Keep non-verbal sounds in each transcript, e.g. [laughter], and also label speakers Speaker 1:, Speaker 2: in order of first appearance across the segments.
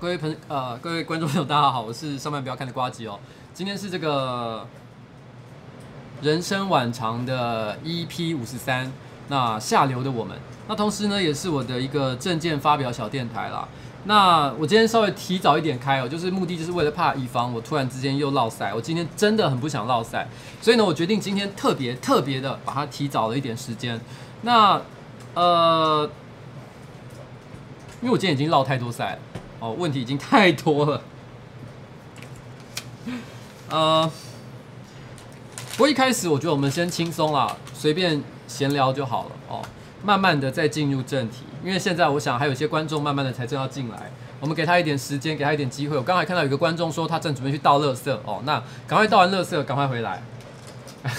Speaker 1: 各位朋呃，各位观众朋友，大家好，我是上班不要看的瓜吉哦。今天是这个人生晚长的 EP 五十三，那下流的我们，那同时呢，也是我的一个证件发表小电台啦。那我今天稍微提早一点开哦，就是目的就是为了怕以防我突然之间又落赛，我今天真的很不想落赛，所以呢，我决定今天特别特别的把它提早了一点时间。那呃，因为我今天已经落太多赛了哦，问题已经太多了。呃，不过一开始我觉得我们先轻松啦，随便闲聊就好了哦，慢慢的再进入正题。因为现在我想还有一些观众慢慢的才正要进来，我们给他一点时间，给他一点机会。我刚才看到有个观众说他正准备去倒垃圾哦，那赶快倒完垃圾，赶快回来。[laughs]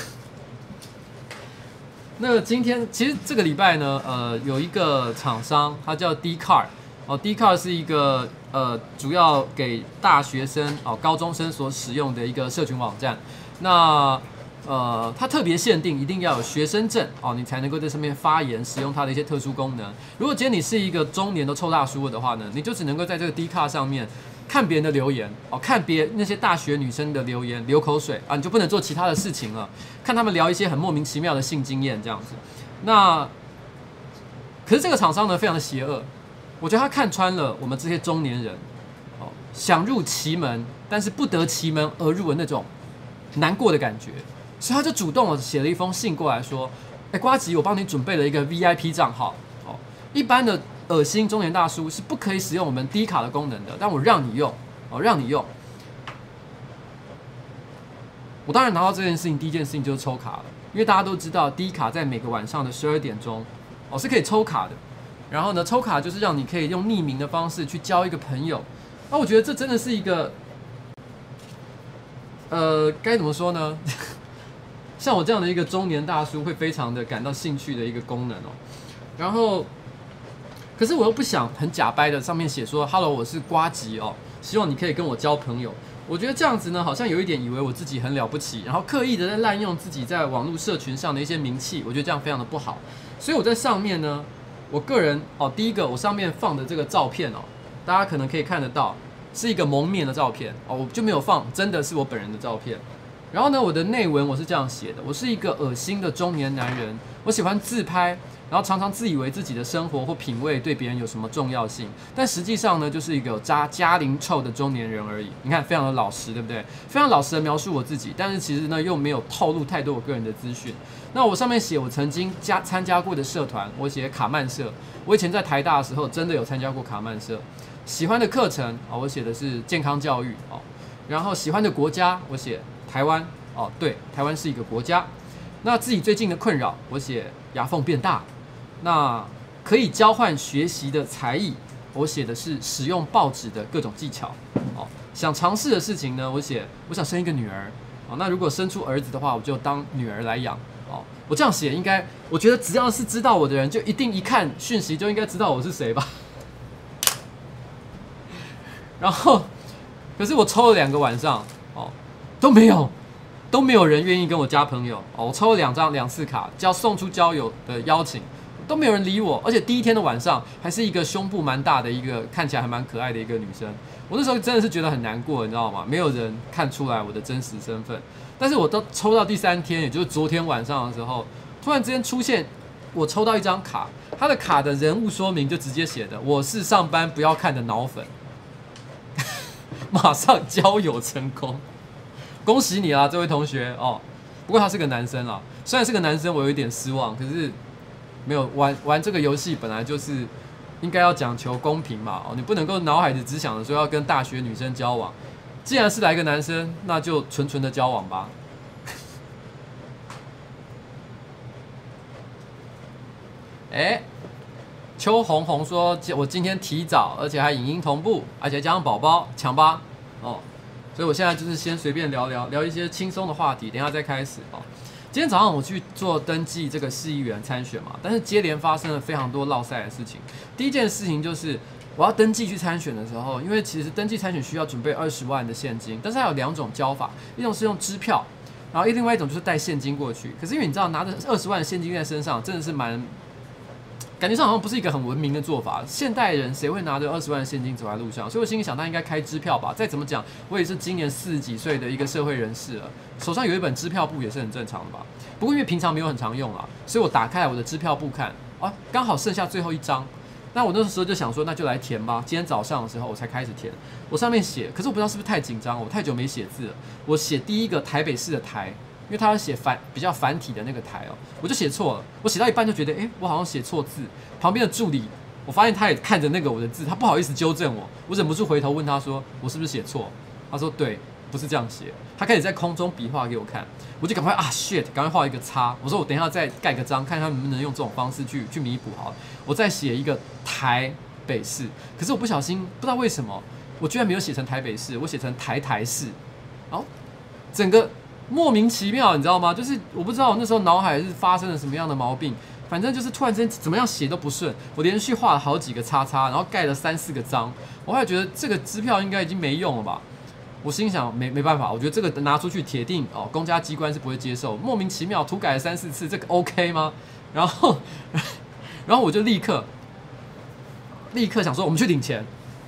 Speaker 1: 那今天其实这个礼拜呢，呃，有一个厂商，它叫 D Car 哦，D c a r 是一个呃，主要给大学生哦，高中生所使用的一个社群网站。那呃，它特别限定一定要有学生证哦，你才能够在上面发言，使用它的一些特殊功能。如果今天你是一个中年的臭大叔的话呢，你就只能够在这个 D c a r 上面。看别人的留言哦，看别那些大学女生的留言流口水啊，你就不能做其他的事情了。看他们聊一些很莫名其妙的性经验这样子。那可是这个厂商呢，非常的邪恶。我觉得他看穿了我们这些中年人哦，想入其门，但是不得其门而入的那种难过的感觉，所以他就主动写了一封信过来说：“哎，瓜吉，我帮你准备了一个 VIP 账号哦，一般的恶心中年大叔是不可以使用我们 D 卡的功能的，但我让你用哦，让你用。”我当然拿到这件事情，第一件事情就是抽卡了，因为大家都知道 D 卡在每个晚上的十二点钟哦是可以抽卡的。然后呢，抽卡就是让你可以用匿名的方式去交一个朋友。那我觉得这真的是一个，呃，该怎么说呢？[laughs] 像我这样的一个中年大叔会非常的感到兴趣的一个功能哦。然后，可是我又不想很假掰的上面写说 “Hello，我是瓜吉哦，希望你可以跟我交朋友。”我觉得这样子呢，好像有一点以为我自己很了不起，然后刻意的在滥用自己在网络社群上的一些名气，我觉得这样非常的不好。所以我在上面呢，我个人哦，第一个我上面放的这个照片哦，大家可能可以看得到，是一个蒙面的照片哦，我就没有放真的是我本人的照片。然后呢，我的内文我是这样写的，我是一个恶心的中年男人，我喜欢自拍。然后常常自以为自己的生活或品味对别人有什么重要性，但实际上呢，就是一个有家家龄臭的中年人而已。你看，非常的老实，对不对？非常老实的描述我自己，但是其实呢，又没有透露太多我个人的资讯。那我上面写我曾经加参加过的社团，我写卡曼社。我以前在台大的时候，真的有参加过卡曼社。喜欢的课程啊，我写的是健康教育哦。然后喜欢的国家，我写台湾哦，对，台湾是一个国家。那自己最近的困扰，我写牙缝变大。那可以交换学习的才艺，我写的是使用报纸的各种技巧。哦，想尝试的事情呢，我写我想生一个女儿。哦，那如果生出儿子的话，我就当女儿来养。哦，我这样写应该，我觉得只要是知道我的人，就一定一看讯息就应该知道我是谁吧。[laughs] 然后，可是我抽了两个晚上，哦，都没有，都没有人愿意跟我加朋友。哦，我抽了两张两次卡，叫送出交友的邀请。都没有人理我，而且第一天的晚上还是一个胸部蛮大的一个看起来还蛮可爱的一个女生，我那时候真的是觉得很难过，你知道吗？没有人看出来我的真实身份。但是我都抽到第三天，也就是昨天晚上的时候，突然之间出现，我抽到一张卡，他的卡的人物说明就直接写的我是上班不要看的脑粉，[laughs] 马上交友成功，[laughs] 恭喜你啊，这位同学哦。不过他是个男生啊，虽然是个男生，我有一点失望，可是。没有玩玩这个游戏，本来就是应该要讲求公平嘛。哦，你不能够脑海里只想着说要跟大学女生交往。既然是来个男生，那就纯纯的交往吧。[laughs] 哎，邱红红说：“我今天提早，而且还影音同步，而且加上宝宝抢吧。”哦，所以我现在就是先随便聊聊聊一些轻松的话题，等一下再开始哦。今天早上我去做登记这个市议员参选嘛，但是接连发生了非常多落赛的事情。第一件事情就是我要登记去参选的时候，因为其实登记参选需要准备二十万的现金，但是它有两种交法，一种是用支票，然后另外一种就是带现金过去。可是因为你知道拿着二十万的现金在身上，真的是蛮。感觉上好像不是一个很文明的做法。现代人谁会拿着二十万现金走在路上？所以我心里想，他应该开支票吧。再怎么讲，我也是今年四十几岁的一个社会人士了，手上有一本支票簿也是很正常的吧。不过因为平常没有很常用啊，所以我打开我的支票簿看，啊，刚好剩下最后一张。那我那时候就想说，那就来填吧。今天早上的时候我才开始填，我上面写，可是我不知道是不是太紧张，我太久没写字了。我写第一个台北市的台。因为他要写繁比较繁体的那个台哦，我就写错了。我写到一半就觉得，诶，我好像写错字。旁边的助理，我发现他也看着那个我的字，他不好意思纠正我。我忍不住回头问他说：“我是不是写错？”他说：“对，不是这样写。”他开始在空中比划给我看，我就赶快啊，shit，赶快画一个叉。我说：“我等一下再盖个章，看他能不能用这种方式去去弥补好。”我再写一个台北市，可是我不小心不知道为什么，我居然没有写成台北市，我写成台台市。哦，整个。莫名其妙，你知道吗？就是我不知道我那时候脑海是发生了什么样的毛病，反正就是突然之间怎么样写都不顺，我连续画了好几个叉叉，然后盖了三四个章，我还觉得这个支票应该已经没用了吧？我心想没没办法，我觉得这个拿出去铁定哦，公家机关是不会接受。莫名其妙涂改了三四次，这个 OK 吗？然后，[laughs] 然后我就立刻立刻想说，我们去领钱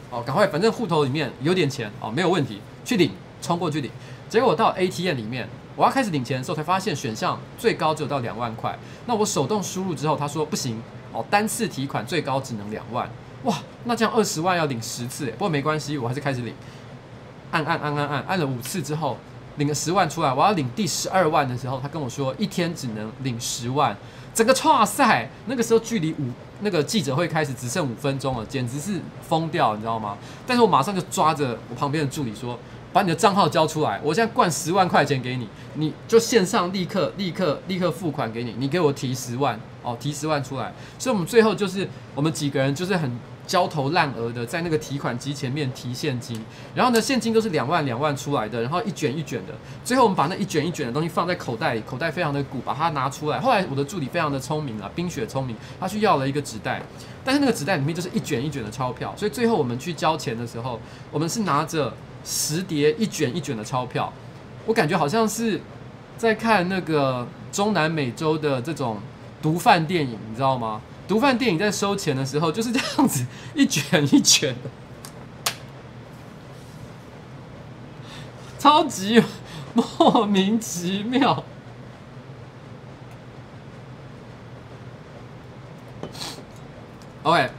Speaker 1: 哦，赶快，反正户头里面有点钱哦，没有问题，去领，冲过去领。结果到 ATM 里面，我要开始领钱的时候，才发现选项最高只有到两万块。那我手动输入之后，他说不行哦，单次提款最高只能两万。哇，那这样二十万要领十次，不过没关系，我还是开始领。按按按按按，按了五次之后，领了十万出来，我要领第十二万的时候，他跟我说一天只能领十万，整个剉赛，那个时候距离五那个记者会开始只剩五分钟了，简直是疯掉，你知道吗？但是我马上就抓着我旁边的助理说，把你的账号交出来，我现在灌十万块钱给你，你就线上立刻立刻立刻付款给你，你给我提十万哦，提十万出来，所以我们最后就是我们几个人就是很。焦头烂额的在那个提款机前面提现金，然后呢，现金都是两万两万出来的，然后一卷一卷的。最后我们把那一卷一卷的东西放在口袋里，口袋非常的鼓，把它拿出来。后来我的助理非常的聪明啊，冰雪聪明，他去要了一个纸袋，但是那个纸袋里面就是一卷一卷的钞票，所以最后我们去交钱的时候，我们是拿着十叠一卷一卷的钞票。我感觉好像是在看那个中南美洲的这种毒贩电影，你知道吗？毒贩电影在收钱的时候就是这样子一卷一卷的，超级莫名其妙。OK，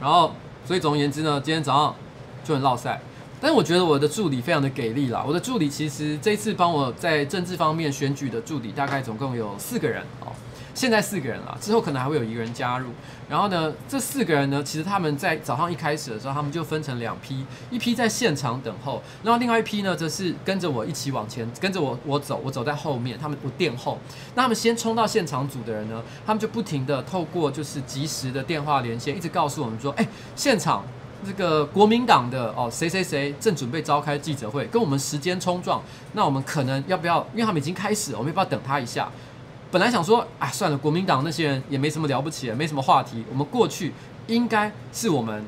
Speaker 1: 然后所以总而言之呢，今天早上就很落赛，但我觉得我的助理非常的给力啦。我的助理其实这一次帮我在政治方面选举的助理大概总共有四个人哦。现在四个人了，之后可能还会有一个人加入。然后呢，这四个人呢，其实他们在早上一开始的时候，他们就分成两批，一批在现场等候，然后另外一批呢，则是跟着我一起往前，跟着我我走，我走在后面，他们我殿后。那他们先冲到现场组的人呢，他们就不停的透过就是及时的电话连线，一直告诉我们说，哎，现场这个国民党的哦谁谁谁正准备召开记者会，跟我们时间冲撞，那我们可能要不要？因为他们已经开始，我们要不要等他一下？本来想说，哎，算了，国民党那些人也没什么了不起，没什么话题。我们过去应该是我们，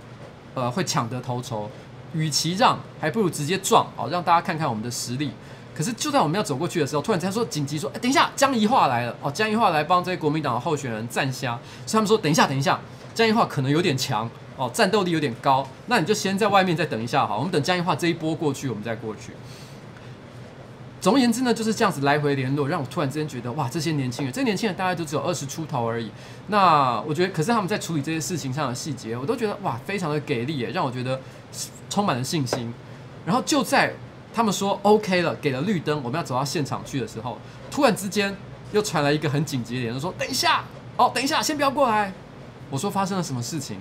Speaker 1: 呃，会抢得头筹。与其让，还不如直接撞，哦，让大家看看我们的实力。可是就在我们要走过去的时候，突然间说紧急说，哎，等一下，江宜桦来了，哦，江宜桦来帮这些国民党的候选人站下。所以他们说，等一下，等一下，江宜桦可能有点强，哦，战斗力有点高，那你就先在外面再等一下，好，我们等江宜樺这一波过去，我们再过去。总而言之呢，就是这样子来回联络，让我突然之间觉得，哇，这些年轻人，这些年轻人大概都只有二十出头而已。那我觉得，可是他们在处理这些事情上的细节，我都觉得哇，非常的给力耶，让我觉得充满了信心。然后就在他们说 OK 了，给了绿灯，我们要走到现场去的时候，突然之间又传来一个很紧急的联络，说等一下，哦，等一下，先不要过来。我说发生了什么事情？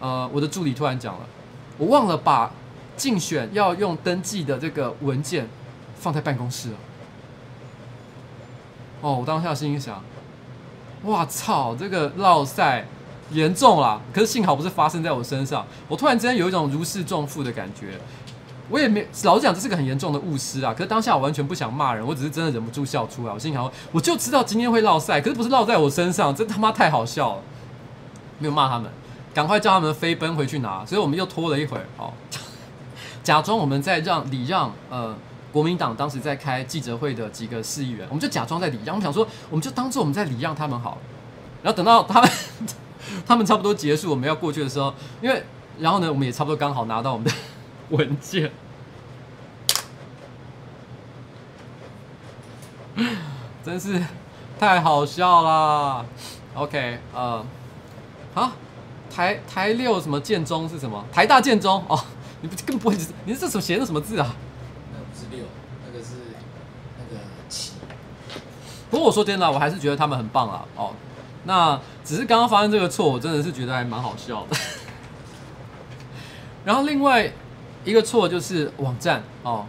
Speaker 1: 呃，我的助理突然讲了，我忘了把竞选要用登记的这个文件。放在办公室了。哦，我当下心里想，哇操，这个落赛严重了。可是幸好不是发生在我身上。我突然之间有一种如释重负的感觉。我也没老实讲，这是个很严重的误失啊。可是当下我完全不想骂人，我只是真的忍不住笑出来。我心想，我就知道今天会落赛，可是不是落在我身上，这他妈太好笑了。没有骂他们，赶快叫他们飞奔回去拿。所以我们又拖了一会儿，哦，[laughs] 假装我们在让礼让，呃。国民党当时在开记者会的几个市议员，我们就假装在礼让，我们想说，我们就当做我们在礼让他们好。然后等到他们 [laughs] 他们差不多结束，我们要过去的时候，因为然后呢，我们也差不多刚好拿到我们的 [laughs] 文件，真是太好笑了。OK，呃，好，台台六什么建中是什么？台大建中哦，你不根本不会，你是这手写的什么字啊那？不过我说真的，我还是觉得他们很棒啊！哦，那只是刚刚发生这个错，我真的是觉得还蛮好笑的。[laughs] 然后另外一个错就是网站哦，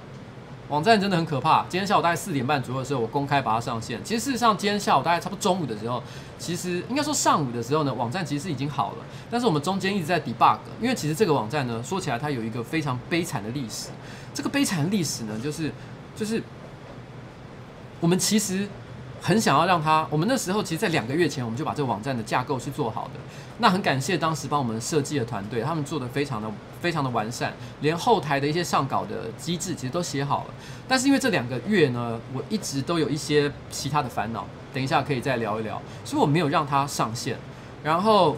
Speaker 1: 网站真的很可怕。今天下午大概四点半左右的时候，我公开把它上线。其实事实上，今天下午大概差不多中午的时候，其实应该说上午的时候呢，网站其实已经好了。但是我们中间一直在 debug，因为其实这个网站呢，说起来它有一个非常悲惨的历史。这个悲惨历史呢，就是就是我们其实。很想要让他，我们那时候其实，在两个月前，我们就把这个网站的架构是做好的。那很感谢当时帮我们设计的团队，他们做的非常的非常的完善，连后台的一些上稿的机制其实都写好了。但是因为这两个月呢，我一直都有一些其他的烦恼，等一下可以再聊一聊，所以我没有让它上线。然后，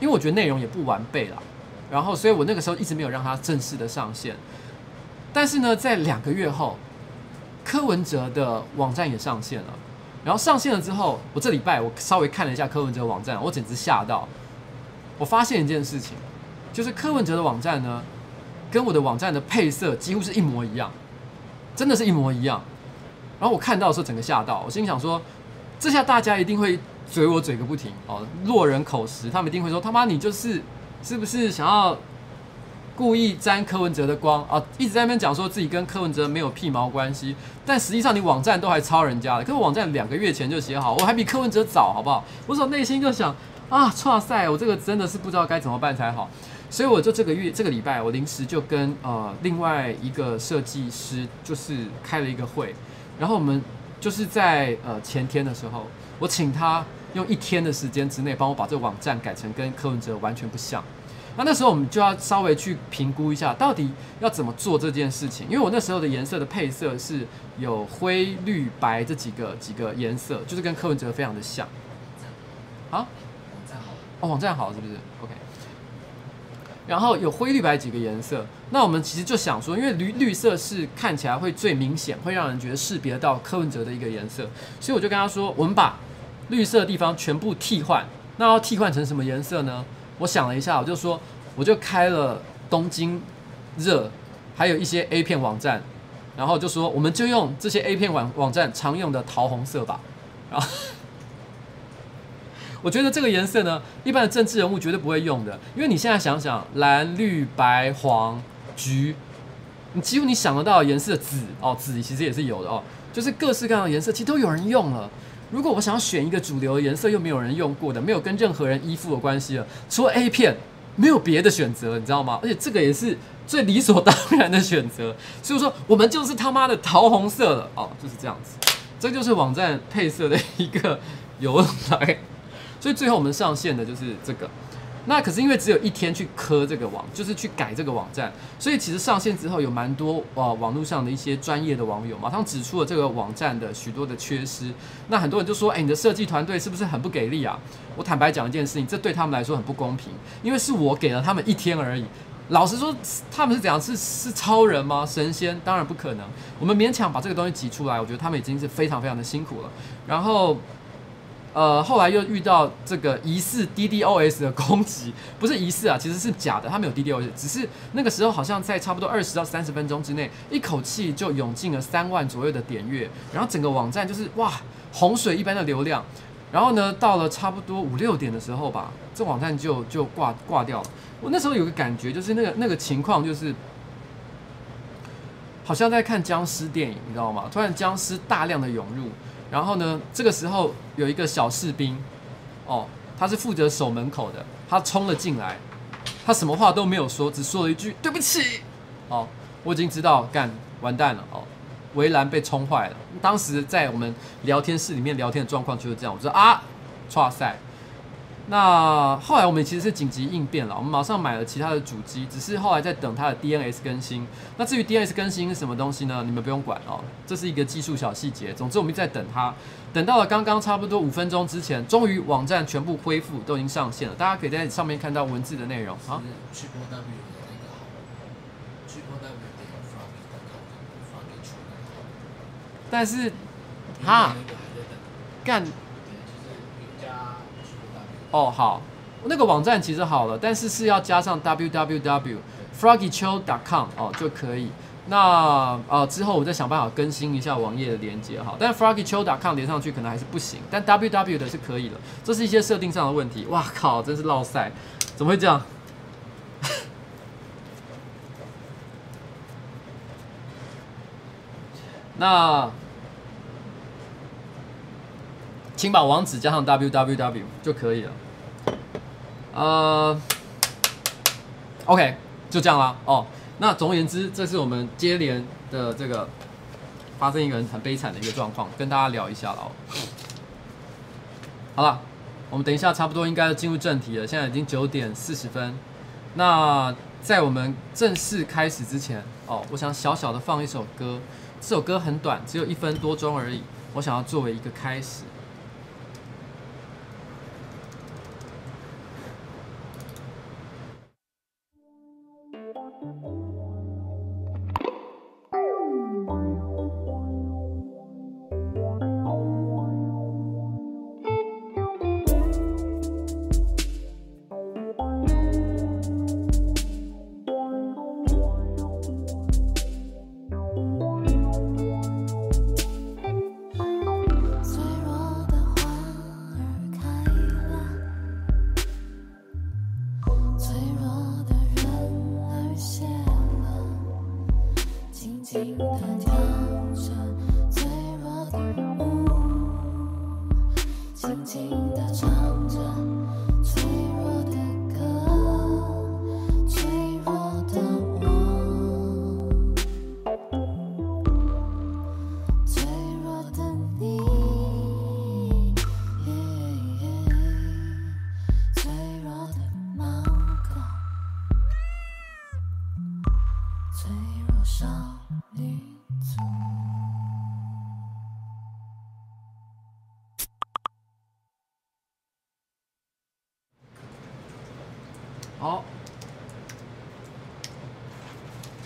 Speaker 1: 因为我觉得内容也不完备了，然后，所以我那个时候一直没有让它正式的上线。但是呢，在两个月后，柯文哲的网站也上线了。然后上线了之后，我这礼拜我稍微看了一下柯文哲网站，我简直吓到。我发现一件事情，就是柯文哲的网站呢，跟我的网站的配色几乎是一模一样。真的是一模一样。然后我看到的时候，整个吓到，我心想说，这下大家一定会嘴我嘴个不停哦，落人口实，他们一定会说他妈你就是是不是想要故意沾柯文哲的光啊？一直在那边讲说自己跟柯文哲没有屁毛关系，但实际上你网站都还抄人家的，可是网站两个月前就写好，我还比柯文哲早，好不好？我所内心就想啊，哇塞，我这个真的是不知道该怎么办才好。所以我就这个月这个礼拜，我临时就跟呃另外一个设计师就是开了一个会，然后我们就是在呃前天的时候，我请他用一天的时间之内帮我把这个网站改成跟柯文哲完全不像。那那时候我们就要稍微去评估一下，到底要怎么做这件事情。因为我那时候的颜色的配色是有灰、绿、白这几个几个颜色，就是跟柯文哲非常的像。啊？网站好？哦，网站好是不是？OK。然后有灰绿白几个颜色，那我们其实就想说，因为绿绿色是看起来会最明显，会让人觉得识别到柯文哲的一个颜色，所以我就跟他说，我们把绿色的地方全部替换，那要替换成什么颜色呢？我想了一下，我就说，我就开了东京热，还有一些 A 片网站，然后就说，我们就用这些 A 片网网站常用的桃红色吧，然后。[laughs] 我觉得这个颜色呢，一般的政治人物绝对不会用的，因为你现在想想，蓝、绿、白、黄、橘，你几乎你想得到的颜色，紫哦，紫其实也是有的哦，就是各式各样的颜色，其实都有人用了。如果我想要选一个主流颜色，又没有人用过的，没有跟任何人依附的关系了，除了 A 片，没有别的选择，你知道吗？而且这个也是最理所当然的选择，所以说我们就是他妈的桃红色了哦，就是这样子，这就是网站配色的一个 [laughs] 由来。所以最后我们上线的就是这个，那可是因为只有一天去磕这个网，就是去改这个网站，所以其实上线之后有蛮多啊网络上的一些专业的网友马上指出了这个网站的许多的缺失。那很多人就说：“哎，你的设计团队是不是很不给力啊？”我坦白讲一件事情，这对他们来说很不公平，因为是我给了他们一天而已。老实说，他们是怎样？是是超人吗？神仙？当然不可能。我们勉强把这个东西挤出来，我觉得他们已经是非常非常的辛苦了。然后。呃，后来又遇到这个疑似 DDoS 的攻击，不是疑似啊，其实是假的，它没有 DDoS，只是那个时候好像在差不多二十到三十分钟之内，一口气就涌进了三万左右的点阅，然后整个网站就是哇，洪水一般的流量，然后呢，到了差不多五六点的时候吧，这网站就就挂挂掉了。我那时候有个感觉，就是那个那个情况就是，好像在看僵尸电影，你知道吗？突然僵尸大量的涌入。然后呢，这个时候有一个小士兵，哦，他是负责守门口的，他冲了进来，他什么话都没有说，只说了一句对不起。哦，我已经知道干完蛋了哦，围栏被冲坏了。当时在我们聊天室里面聊天的状况就是这样，我说啊，[laughs] 错赛。那后来我们其实是紧急应变了，我们马上买了其他的主机，只是后来在等它的 DNS 更新。那至于 DNS 更新是什么东西呢？你们不用管哦，这是一个技术小细节。总之我们一直在等它，等到了刚刚差不多五分钟之前，终于网站全部恢复，都已经上线了。大家可以在上面看到文字的内容啊。但是，哈，干。哦，好，那个网站其实好了，但是是要加上 www.froggychill.com 哦就可以。那呃之后我再想办法更新一下网页的连接哈，但 froggychill.com 连上去可能还是不行，但 www 的是可以的。这是一些设定上的问题。哇靠，真是落赛，怎么会这样？[laughs] 那请把网址加上 www 就可以了。呃、，OK，就这样啦。哦，那总而言之，这是我们接连的这个发生一个很悲惨的一个状况，跟大家聊一下了。好了，我们等一下差不多应该要进入正题了。现在已经九点四十分。那在我们正式开始之前，哦，我想小小的放一首歌。这首歌很短，只有一分多钟而已。我想要作为一个开始。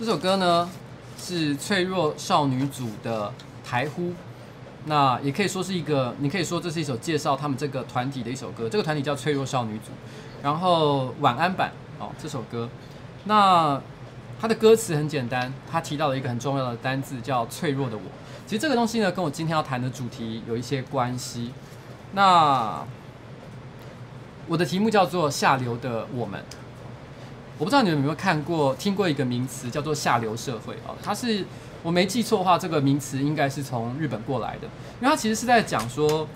Speaker 1: 这首歌呢是脆弱少女组的台呼，那也可以说是一个，你可以说这是一首介绍他们这个团体的一首歌。这个团体叫脆弱少女组，然后晚安版哦这首歌，那它的歌词很简单，它提到了一个很重要的单字叫脆弱的我。其实这个东西呢跟我今天要谈的主题有一些关系。那我的题目叫做下流的我们。我不知道你们有没有看过、听过一个名词叫做“下流社会”啊？它是我没记错的话，这个名词应该是从日本过来的，因为它其实是在讲说，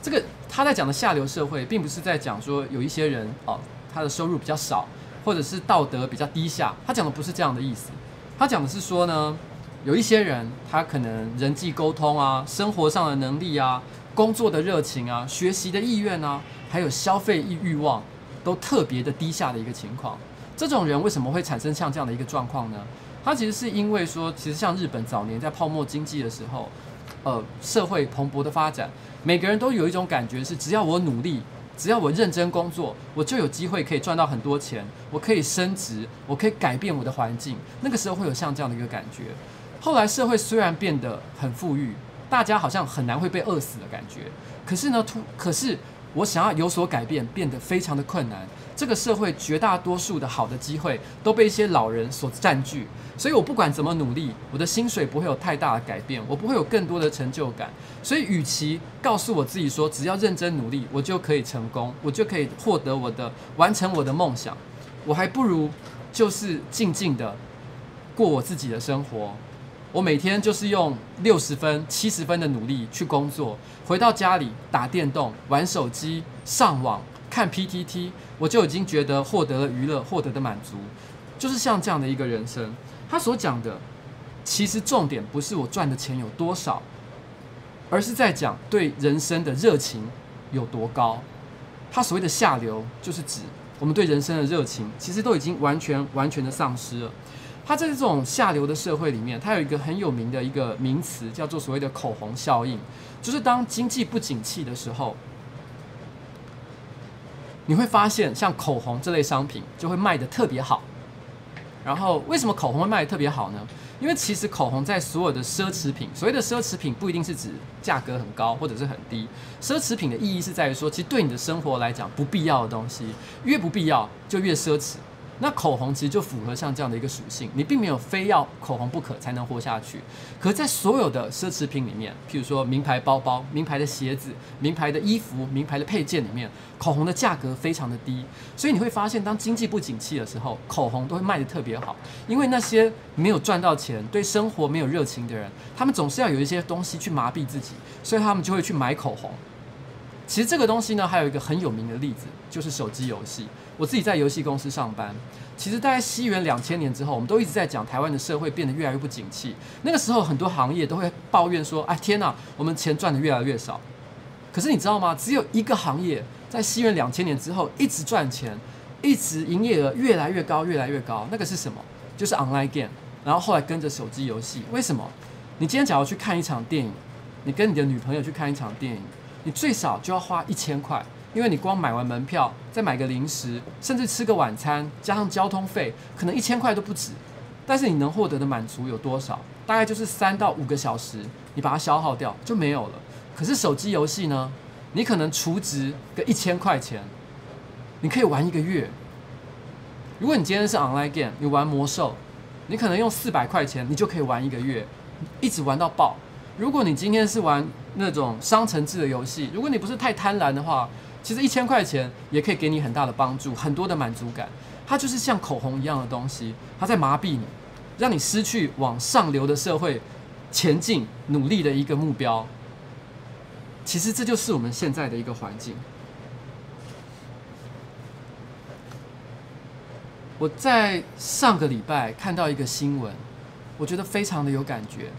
Speaker 1: 这个他在讲的下流社会，并不是在讲说有一些人哦，他的收入比较少，或者是道德比较低下，他讲的不是这样的意思，他讲的是说呢，有一些人他可能人际沟通啊、生活上的能力啊、工作的热情啊、学习的意愿啊，还有消费欲欲望，都特别的低下的一个情况。这种人为什么会产生像这样的一个状况呢？他其实是因为说，其实像日本早年在泡沫经济的时候，呃，社会蓬勃的发展，每个人都有一种感觉是，只要我努力，只要我认真工作，我就有机会可以赚到很多钱，我可以升职，我可以改变我的环境。那个时候会有像这样的一个感觉。后来社会虽然变得很富裕，大家好像很难会被饿死的感觉。可是呢，突可是我想要有所改变，变得非常的困难。这个社会绝大多数的好的机会都被一些老人所占据，所以我不管怎么努力，我的薪水不会有太大的改变，我不会有更多的成就感。所以，与其告诉我自己说只要认真努力，我就可以成功，我就可以获得我的完成我的梦想，我还不如就是静静的过我自己的生活。我每天就是用六十分、七十分的努力去工作，回到家里打电动、玩手机、上网。看 PTT，我就已经觉得获得了娱乐，获得的满足，就是像这样的一个人生。他所讲的，其实重点不是我赚的钱有多少，而是在讲对人生的热情有多高。他所谓的下流，就是指我们对人生的热情，其实都已经完全完全的丧失了。他在这种下流的社会里面，他有一个很有名的一个名词，叫做所谓的口红效应，就是当经济不景气的时候。你会发现，像口红这类商品就会卖得特别好。然后，为什么口红会卖得特别好呢？因为其实口红在所有的奢侈品，所谓的奢侈品不一定是指价格很高或者是很低。奢侈品的意义是在于说，其实对你的生活来讲不必要的东西，越不必要就越奢侈。那口红其实就符合像这样的一个属性，你并没有非要口红不可才能活下去。可在所有的奢侈品里面，譬如说名牌包包、名牌的鞋子、名牌的衣服、名牌的配件里面，口红的价格非常的低。所以你会发现，当经济不景气的时候，口红都会卖得特别好。因为那些没有赚到钱、对生活没有热情的人，他们总是要有一些东西去麻痹自己，所以他们就会去买口红。其实这个东西呢，还有一个很有名的例子，就是手机游戏。我自己在游戏公司上班，其实大概西元两千年之后，我们都一直在讲台湾的社会变得越来越不景气。那个时候，很多行业都会抱怨说：“哎，天哪，我们钱赚得越来越少。”可是你知道吗？只有一个行业在西元两千年之后一直赚钱，一直营业额越来越高，越来越高。那个是什么？就是 online game。然后后来跟着手机游戏。为什么？你今天假如去看一场电影，你跟你的女朋友去看一场电影，你最少就要花一千块。因为你光买完门票，再买个零食，甚至吃个晚餐，加上交通费，可能一千块都不止。但是你能获得的满足有多少？大概就是三到五个小时，你把它消耗掉就没有了。可是手机游戏呢？你可能储值个一千块钱，你可以玩一个月。如果你今天是 online game，你玩魔兽，你可能用四百块钱，你就可以玩一个月，一直玩到爆。如果你今天是玩那种商城制的游戏，如果你不是太贪婪的话，其实一千块钱也可以给你很大的帮助，很多的满足感。它就是像口红一样的东西，它在麻痹你。让你失去往上流的社会前进努力的一个目标。其实这就是我们现在的一个环境。我在上个礼拜看到一个新闻，我觉得非常的有感觉。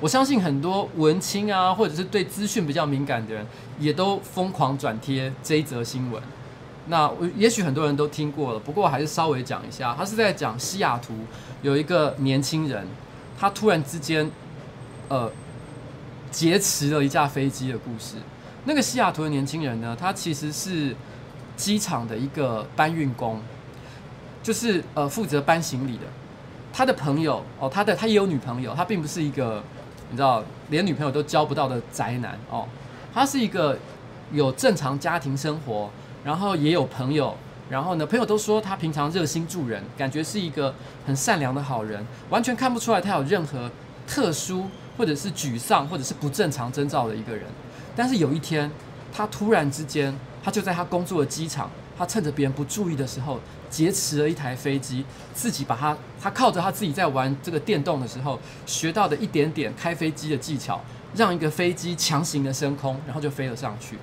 Speaker 1: 我相信很多文青啊，或者是对资讯比较敏感的人，也都疯狂转贴这一则新闻。那我也许很多人都听过了，不过还是稍微讲一下。他是在讲西雅图有一个年轻人，他突然之间，呃，劫持了一架飞机的故事。那个西雅图的年轻人呢，他其实是机场的一个搬运工。就是呃负责搬行李的，他的朋友哦，他的他也有女朋友，他并不是一个你知道连女朋友都交不到的宅男哦，他是一个有正常家庭生活，然后也有朋友，然后呢朋友都说他平常热心助人，感觉是一个很善良的好人，完全看不出来他有任何特殊或者是沮丧或者是不正常征兆的一个人，但是有一天他突然之间，他就在他工作的机场。他趁着别人不注意的时候劫持了一台飞机，自己把他他靠着他自己在玩这个电动的时候学到的一点点开飞机的技巧，让一个飞机强行的升空，然后就飞了上去。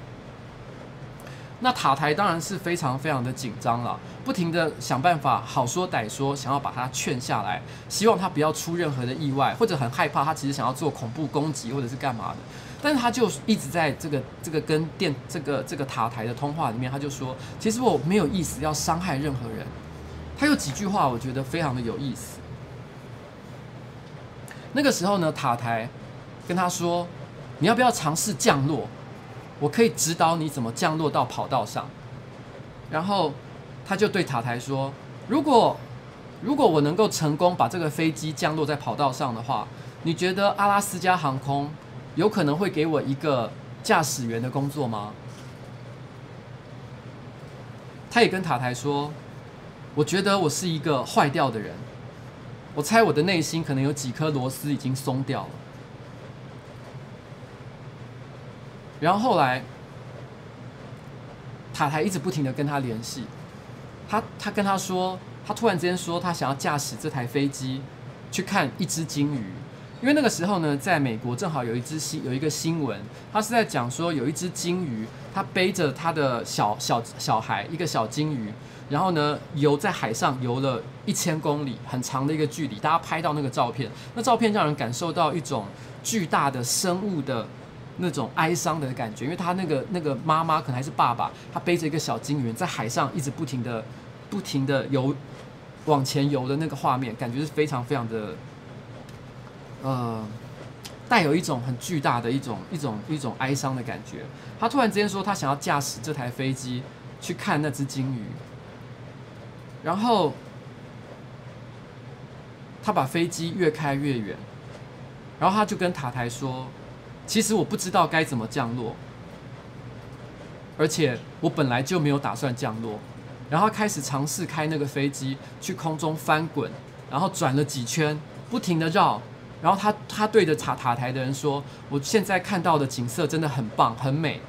Speaker 1: 那塔台当然是非常非常的紧张了，不停的想办法好说歹说，想要把他劝下来，希望他不要出任何的意外，或者很害怕他其实想要做恐怖攻击或者是干嘛的。但是他就一直在这个这个跟电这个这个塔台的通话里面，他就说：“其实我没有意思要伤害任何人。”他有几句话我觉得非常的有意思。那个时候呢，塔台跟他说：“你要不要尝试降落？我可以指导你怎么降落到跑道上。”然后他就对塔台说：“如果如果我能够成功把这个飞机降落在跑道上的话，你觉得阿拉斯加航空？”有可能会给我一个驾驶员的工作吗？他也跟塔台说：“我觉得我是一个坏掉的人，我猜我的内心可能有几颗螺丝已经松掉了。”然后后来，塔台一直不停的跟他联系，他他跟他说，他突然之间说他想要驾驶这台飞机去看一只鲸鱼。因为那个时候呢，在美国正好有一只新有一个新闻，他是在讲说有一只鲸鱼，它背着它的小小小孩，一个小鲸鱼，然后呢游在海上游了一千公里，很长的一个距离。大家拍到那个照片，那照片让人感受到一种巨大的生物的那种哀伤的感觉，因为他那个那个妈妈可能还是爸爸，他背着一个小鲸鱼在海上一直不停的不停的游往前游的那个画面，感觉是非常非常的。呃，带有一种很巨大的一种一种一种哀伤的感觉。他突然之间说，他想要驾驶这台飞机去看那只鲸鱼，然后他把飞机越开越远，然后他就跟塔台说：“其实我不知道该怎么降落，而且我本来就没有打算降落。”然后开始尝试开那个飞机去空中翻滚，然后转了几圈，不停地绕。然后他他对着塔塔台的人说：“我现在看到的景色真的很棒，很美。”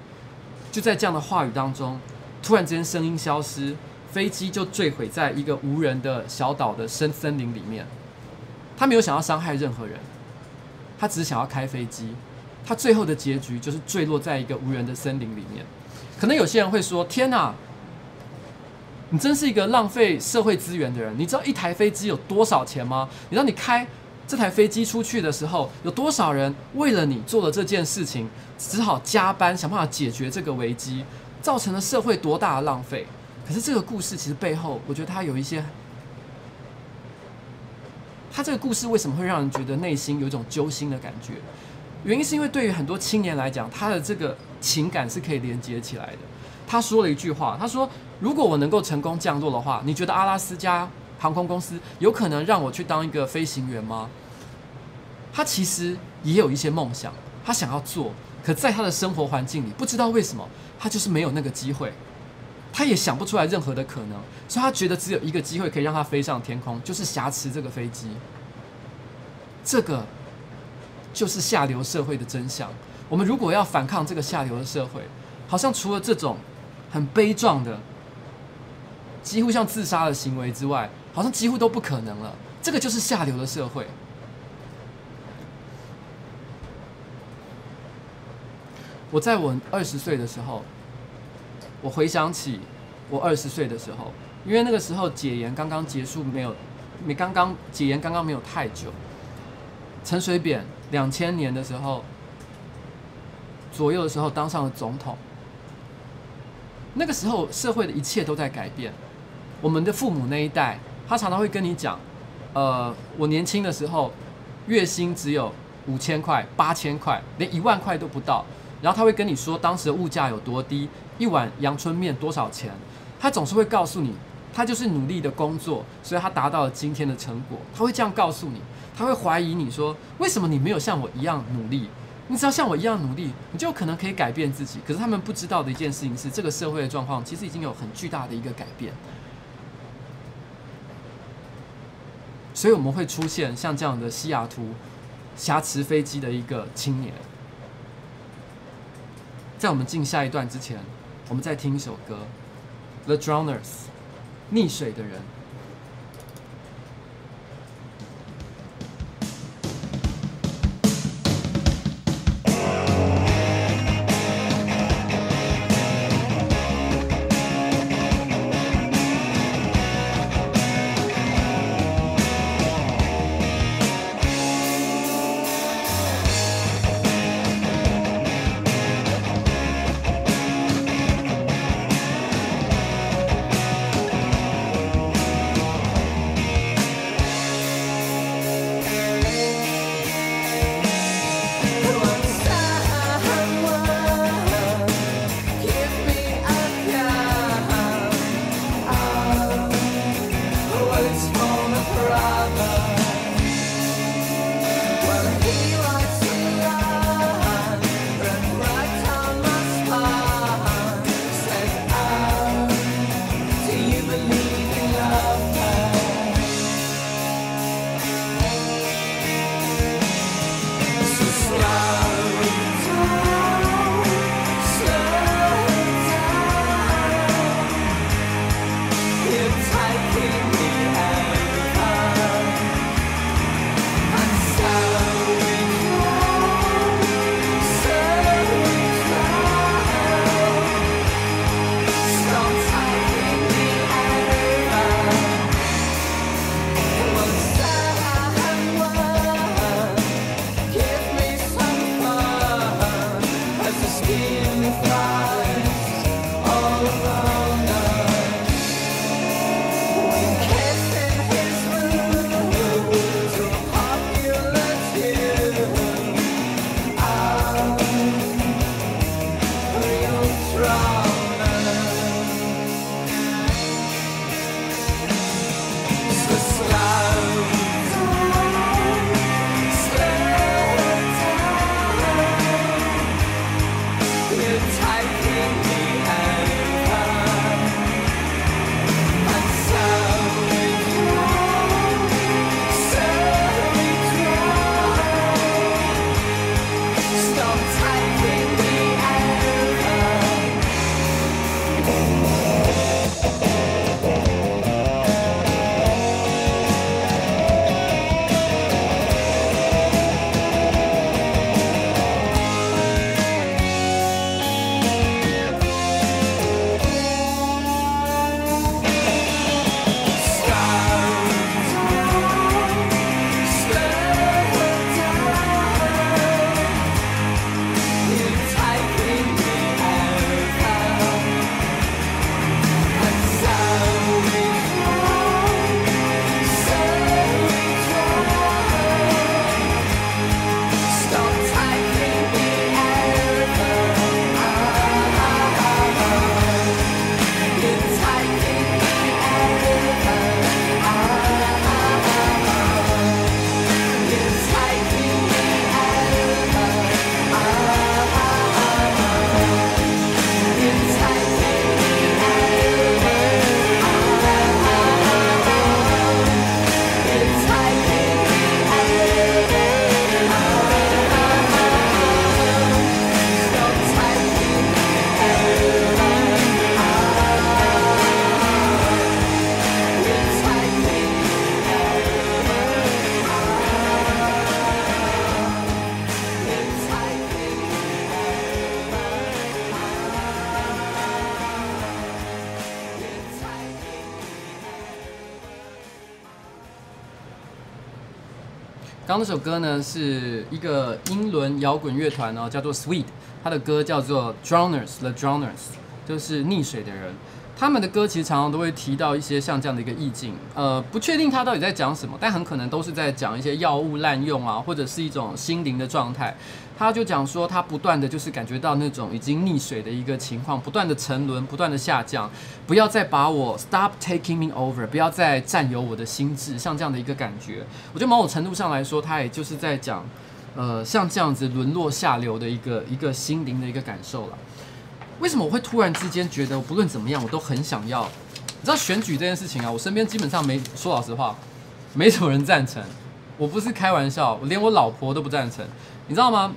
Speaker 1: 就在这样的话语当中，突然之间声音消失，飞机就坠毁在一个无人的小岛的深森林里面。他没有想要伤害任何人，他只是想要开飞机。他最后的结局就是坠落在一个无人的森林里面。可能有些人会说：“天哪，你真是一个浪费社会资源的人！你知道一台飞机有多少钱吗？你知道你开？”这台飞机出去的时候，有多少人为了你做了这件事情，只好加班想办法解决这个危机，造成了社会多大的浪费？可是这个故事其实背后，我觉得它有一些，它这个故事为什么会让人觉得内心有一种揪心的感觉？原因是因为对于很多青年来讲，他的这个情感是可以连接起来的。他说了一句话，他说：“如果我能够成功降落的话，你觉得阿拉斯加？”航空公司有可能让我去当一个飞行员吗？他其实也有一些梦想，他想要做，可在他的生活环境里，不知道为什么，他就是没有那个机会，他也想不出来任何的可能，所以他觉得只有一个机会可以让他飞上天空，就是挟持这个飞机。这个就是下流社会的真相。我们如果要反抗这个下流的社会，好像除了这种很悲壮的。几乎像自杀的行为之外，好像几乎都不可能了。这个就是下流的社会。我在我二十岁的时候，我回想起我二十岁的时候，因为那个时候解严刚刚结束，没有，没刚刚解严刚刚没有太久。陈水扁两千年的时候左右的时候当上了总统，那个时候社会的一切都在改变。我们的父母那一代，他常常会跟你讲，呃，我年轻的时候月薪只有五千块、八千块，连一万块都不到。然后他会跟你说当时的物价有多低，一碗阳春面多少钱。他总是会告诉你，他就是努力的工作，所以他达到了今天的成果。他会这样告诉你，他会怀疑你说，为什么你没有像我一样努力？你只要像我一样努力，你就可能可以改变自己。可是他们不知道的一件事情是，这个社会的状况其实已经有很巨大的一个改变。所以我们会出现像这样的西雅图瑕疵飞机的一个青年。在我们进下一段之前，我们再听一首歌，《The Drowners》，溺水的人。刚刚那首歌呢，是一个英伦摇滚乐团哦，叫做 Sweet，他的歌叫做 Drowners，The Drowners，就是溺水的人。他们的歌其实常常都会提到一些像这样的一个意境，呃，不确定他到底在讲什么，但很可能都是在讲一些药物滥用啊，或者是一种心灵的状态。他就讲说，他不断的就是感觉到那种已经溺水的一个情况，不断的沉沦，不断的下降，不要再把我 stop taking me over，不要再占有我的心智，像这样的一个感觉。我觉得某种程度上来说，他也就是在讲，呃，像这样子沦落下流的一个一个心灵的一个感受了。为什么我会突然之间觉得，不论怎么样，我都很想要？你知道选举这件事情啊，我身边基本上没说老实话，没什么人赞成。我不是开玩笑，我连我老婆都不赞成。你知道吗？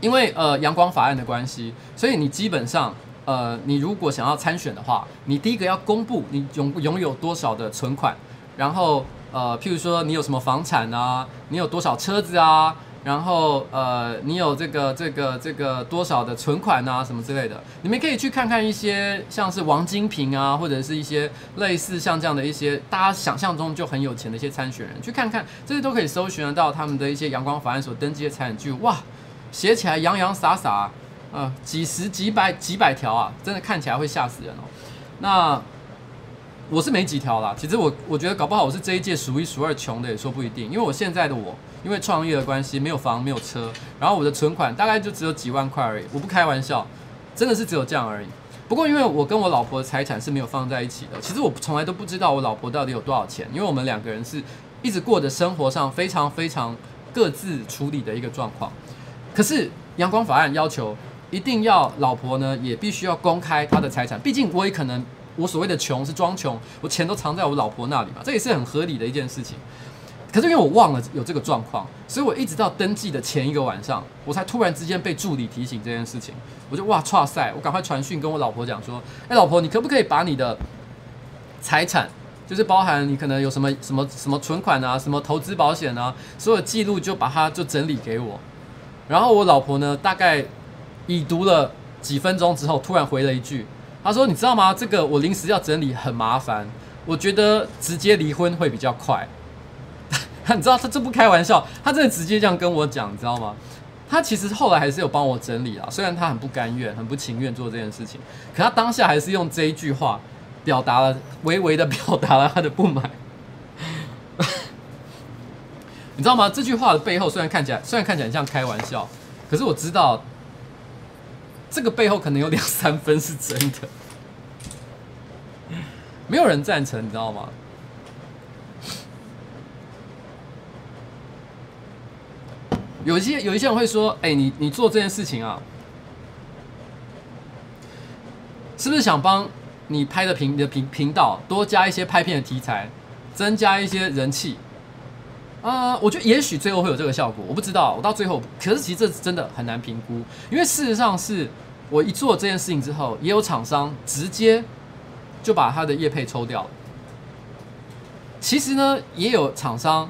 Speaker 1: 因为呃阳光法案的关系，所以你基本上呃，你如果想要参选的话，你第一个要公布你拥拥有多少的存款，然后呃，譬如说你有什么房产啊，你有多少车子啊。然后，呃，你有这个、这个、这个多少的存款啊，什么之类的，你们可以去看看一些像是王金平啊，或者是一些类似像这样的一些大家想象中就很有钱的一些参选人，去看看这些都可以搜寻得到他们的一些阳光法案所登记的财产记录。哇，写起来洋洋洒洒，啊，几十几百几百条啊，真的看起来会吓死人哦。那我是没几条啦，其实我我觉得搞不好我是这一届数一数二穷的也说不一定，因为我现在的我。因为创业的关系，没有房，没有车，然后我的存款大概就只有几万块而已。我不开玩笑，真的是只有这样而已。不过，因为我跟我老婆的财产是没有放在一起的，其实我从来都不知道我老婆到底有多少钱，因为我们两个人是一直过着生活上非常非常各自处理的一个状况。可是阳光法案要求一定要老婆呢也必须要公开她的财产，毕竟我也可能我所谓的穷是装穷，我钱都藏在我老婆那里嘛，这也是很合理的一件事情。可是因为我忘了有这个状况，所以我一直到登记的前一个晚上，我才突然之间被助理提醒这件事情。我就哇，哇塞，我赶快传讯跟我老婆讲说：“哎，老婆，你可不可以把你的财产，就是包含你可能有什么什么什么存款啊，什么投资保险啊，所有记录就把它就整理给我。”然后我老婆呢，大概已读了几分钟之后，突然回了一句：“她说，你知道吗？这个我临时要整理很麻烦，我觉得直接离婚会比较快。” [laughs] 你知道他这不开玩笑，他真的直接这样跟我讲，你知道吗？他其实后来还是有帮我整理啊，虽然他很不甘愿、很不情愿做这件事情，可他当下还是用这一句话表达了，微微的表达了他的不满。你知道吗？这句话的背后虽然看起来虽然看起来像开玩笑，可是我知道这个背后可能有两三分是真的。没有人赞成，你知道吗？有一些有一些人会说：“哎、你你做这件事情啊，是不是想帮你拍的频你的频频道多加一些拍片的题材，增加一些人气？”啊、我觉得也许最后会有这个效果，我不知道。我到最后，可是其实这真的很难评估，因为事实上是我一做这件事情之后，也有厂商直接就把他的业配抽掉了。其实呢，也有厂商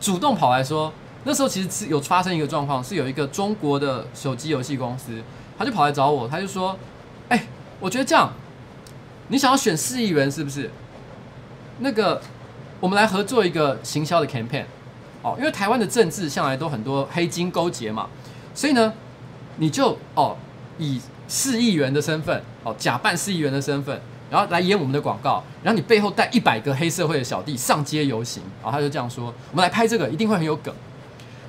Speaker 1: 主动跑来说。那时候其实是有发生一个状况，是有一个中国的手机游戏公司，他就跑来找我，他就说：“哎、我觉得这样，你想要选四亿元是不是？那个，我们来合作一个行销的 campaign，哦，因为台湾的政治向来都很多黑金勾结嘛，所以呢，你就哦以市议员的身份，哦假扮市议员的身份，然后来演我们的广告，然后你背后带一百个黑社会的小弟上街游行，哦，他就这样说，我们来拍这个一定会很有梗。”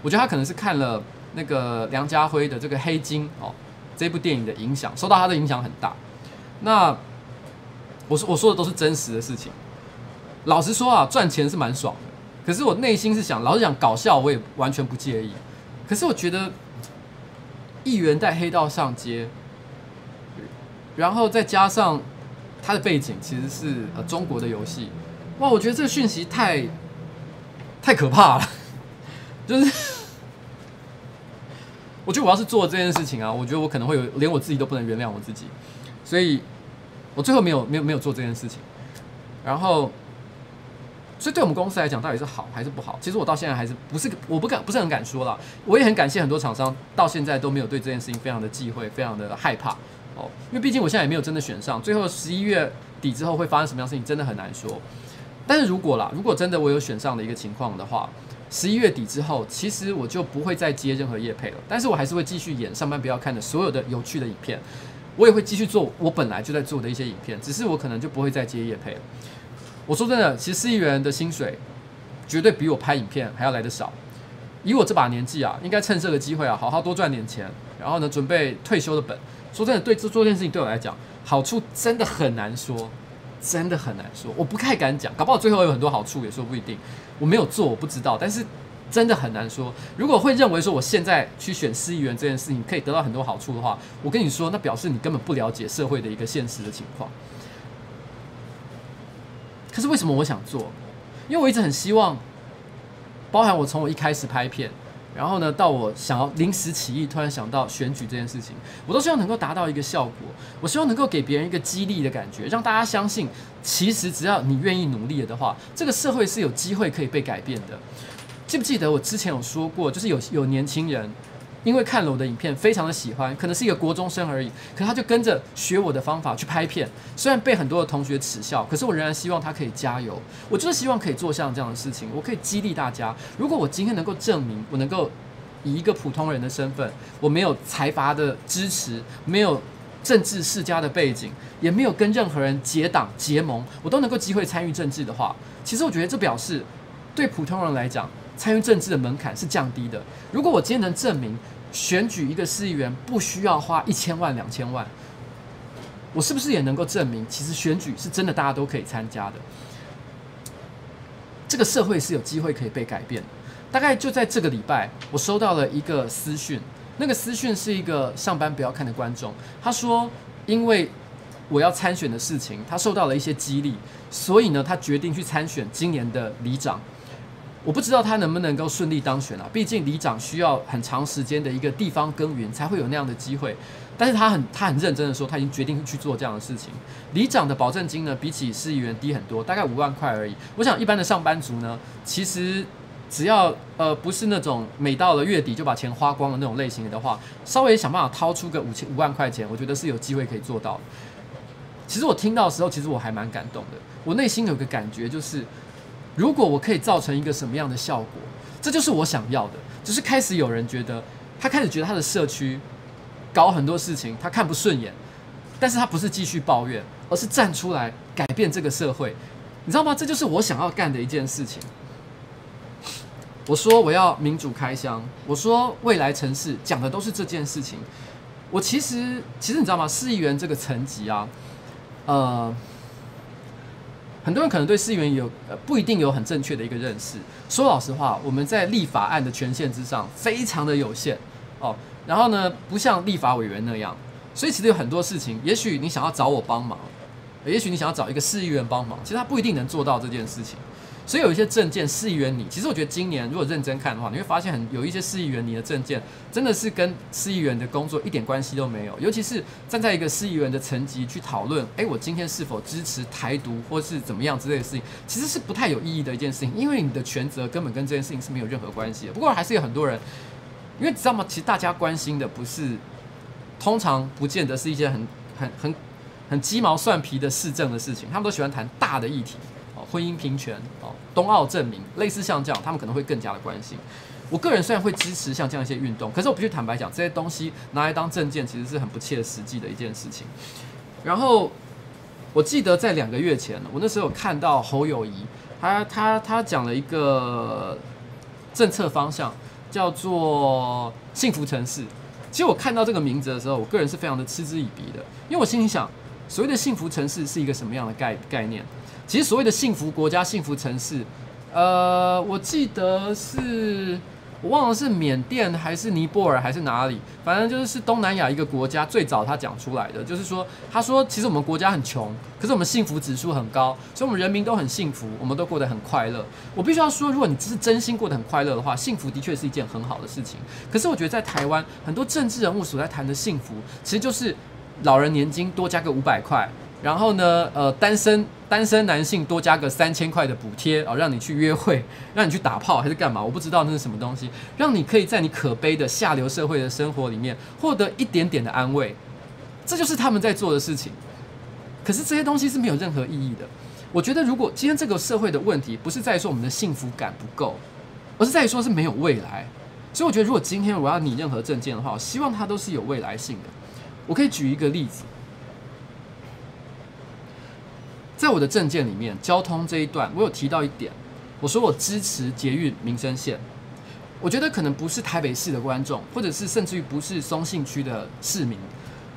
Speaker 1: 我觉得他可能是看了那个梁家辉的这个《黑金》哦，这部电影的影响，受到他的影响很大。那我说我说的都是真实的事情。老实说啊，赚钱是蛮爽的。可是我内心是想，老实讲，搞笑我也完全不介意。可是我觉得，议员带黑道上街，然后再加上他的背景其实是呃中国的游戏，哇，我觉得这个讯息太太可怕了。就是，我觉得我要是做这件事情啊，我觉得我可能会有连我自己都不能原谅我自己，所以我最后没有没有没有做这件事情。然后，所以对我们公司来讲，到底是好还是不好？其实我到现在还是不是我不敢不是很敢说了。我也很感谢很多厂商到现在都没有对这件事情非常的忌讳，非常的害怕哦。因为毕竟我现在也没有真的选上，最后十一月底之后会发生什么样事情，真的很难说。但是如果啦，如果真的我有选上的一个情况的话。十一月底之后，其实我就不会再接任何业配了。但是我还是会继续演上班不要看的所有的有趣的影片，我也会继续做我本来就在做的一些影片，只是我可能就不会再接业配了。我说真的，其实市议员的薪水绝对比我拍影片还要来得少。以我这把年纪啊，应该趁这个机会啊，好好多赚点钱，然后呢，准备退休的本。说真的，对这做这件事情对我来讲，好处真的很难说，真的很难说，我不太敢讲，搞不好最后有很多好处也说不一定。我没有做，我不知道，但是真的很难说。如果会认为说我现在去选市议员这件事情可以得到很多好处的话，我跟你说，那表示你根本不了解社会的一个现实的情况。可是为什么我想做？因为我一直很希望，包含我从我一开始拍片，然后呢，到我想要临时起意，突然想到选举这件事情，我都希望能够达到一个效果。我希望能够给别人一个激励的感觉，让大家相信。其实只要你愿意努力了的话，这个社会是有机会可以被改变的。记不记得我之前有说过，就是有有年轻人因为看了我的影片，非常的喜欢，可能是一个国中生而已，可他就跟着学我的方法去拍片。虽然被很多的同学耻笑，可是我仍然希望他可以加油。我就是希望可以做像这样的事情，我可以激励大家。如果我今天能够证明我能够以一个普通人的身份，我没有财阀的支持，没有。政治世家的背景，也没有跟任何人结党结盟，我都能够机会参与政治的话，其实我觉得这表示对普通人来讲，参与政治的门槛是降低的。如果我今天能证明选举一个市议员不需要花一千万两千万，我是不是也能够证明，其实选举是真的大家都可以参加的？这个社会是有机会可以被改变的。大概就在这个礼拜，我收到了一个私讯。那个私讯是一个上班不要看的观众，他说：“因为我要参选的事情，他受到了一些激励，所以呢，他决定去参选今年的里长。我不知道他能不能够顺利当选啊，毕竟里长需要很长时间的一个地方耕耘才会有那样的机会。但是他很他很认真的说，他已经决定去做这样的事情。里长的保证金呢，比起市议员低很多，大概五万块而已。我想一般的上班族呢，其实。”只要呃不是那种每到了月底就把钱花光的那种类型的话，稍微想办法掏出个五千五万块钱，我觉得是有机会可以做到。其实我听到的时候，其实我还蛮感动的。我内心有个感觉，就是如果我可以造成一个什么样的效果，这就是我想要的。就是开始有人觉得，他开始觉得他的社区搞很多事情他看不顺眼，但是他不是继续抱怨，而是站出来改变这个社会。你知道吗？这就是我想要干的一件事情。我说我要民主开箱，我说未来城市讲的都是这件事情。我其实其实你知道吗？市议员这个层级啊，呃，很多人可能对市议员有呃不一定有很正确的一个认识。说老实话，我们在立法案的权限之上非常的有限哦。然后呢，不像立法委员那样，所以其实有很多事情，也许你想要找我帮忙，也许你想要找一个市议员帮忙，其实他不一定能做到这件事情。所以有一些政见，市议员你其实我觉得今年如果认真看的话，你会发现很有一些市议员你的政见真的是跟市议员的工作一点关系都没有。尤其是站在一个市议员的层级去讨论，哎，我今天是否支持台独或是怎么样之类的事情，其实是不太有意义的一件事情，因为你的权责根本跟这件事情是没有任何关系的。不过还是有很多人，因为你知道吗？其实大家关心的不是，通常不见得是一些很很很很鸡毛蒜皮的市政的事情，他们都喜欢谈大的议题。婚姻平权哦，冬奥证明，类似像这样，他们可能会更加的关心。我个人虽然会支持像这样一些运动，可是我必须坦白讲，这些东西拿来当证件，其实是很不切实际的一件事情。然后我记得在两个月前，我那时候看到侯友宜，他他他讲了一个政策方向，叫做幸福城市。其实我看到这个名字的时候，我个人是非常的嗤之以鼻的，因为我心里想，所谓的幸福城市是一个什么样的概概念？其实所谓的幸福国家、幸福城市，呃，我记得是我忘了是缅甸还是尼泊尔还是哪里，反正就是是东南亚一个国家最早他讲出来的，就是说他说其实我们国家很穷，可是我们幸福指数很高，所以我们人民都很幸福，我们都过得很快乐。我必须要说，如果你只是真心过得很快乐的话，幸福的确是一件很好的事情。可是我觉得在台湾很多政治人物所在谈的幸福，其实就是老人年金多加个五百块。然后呢，呃，单身单身男性多加个三千块的补贴啊，让你去约会，[laughs] 让你去打炮还是干嘛？我不知道那是什么东西，让你可以在你可悲的下流社会的生活里面获得一点点的安慰，这就是他们在做的事情。可是这些东西是没有任何意义的。我觉得，如果今天这个社会的问题不是在于说我们的幸福感不够，而是在于说是没有未来。所以我觉得，如果今天我要拟任何证件的话，我希望它都是有未来性的。我可以举一个例子，在我的政见里面，交通这一段，我有提到一点，我说我支持捷运民生线。我觉得可能不是台北市的观众，或者是甚至于不是松信区的市民，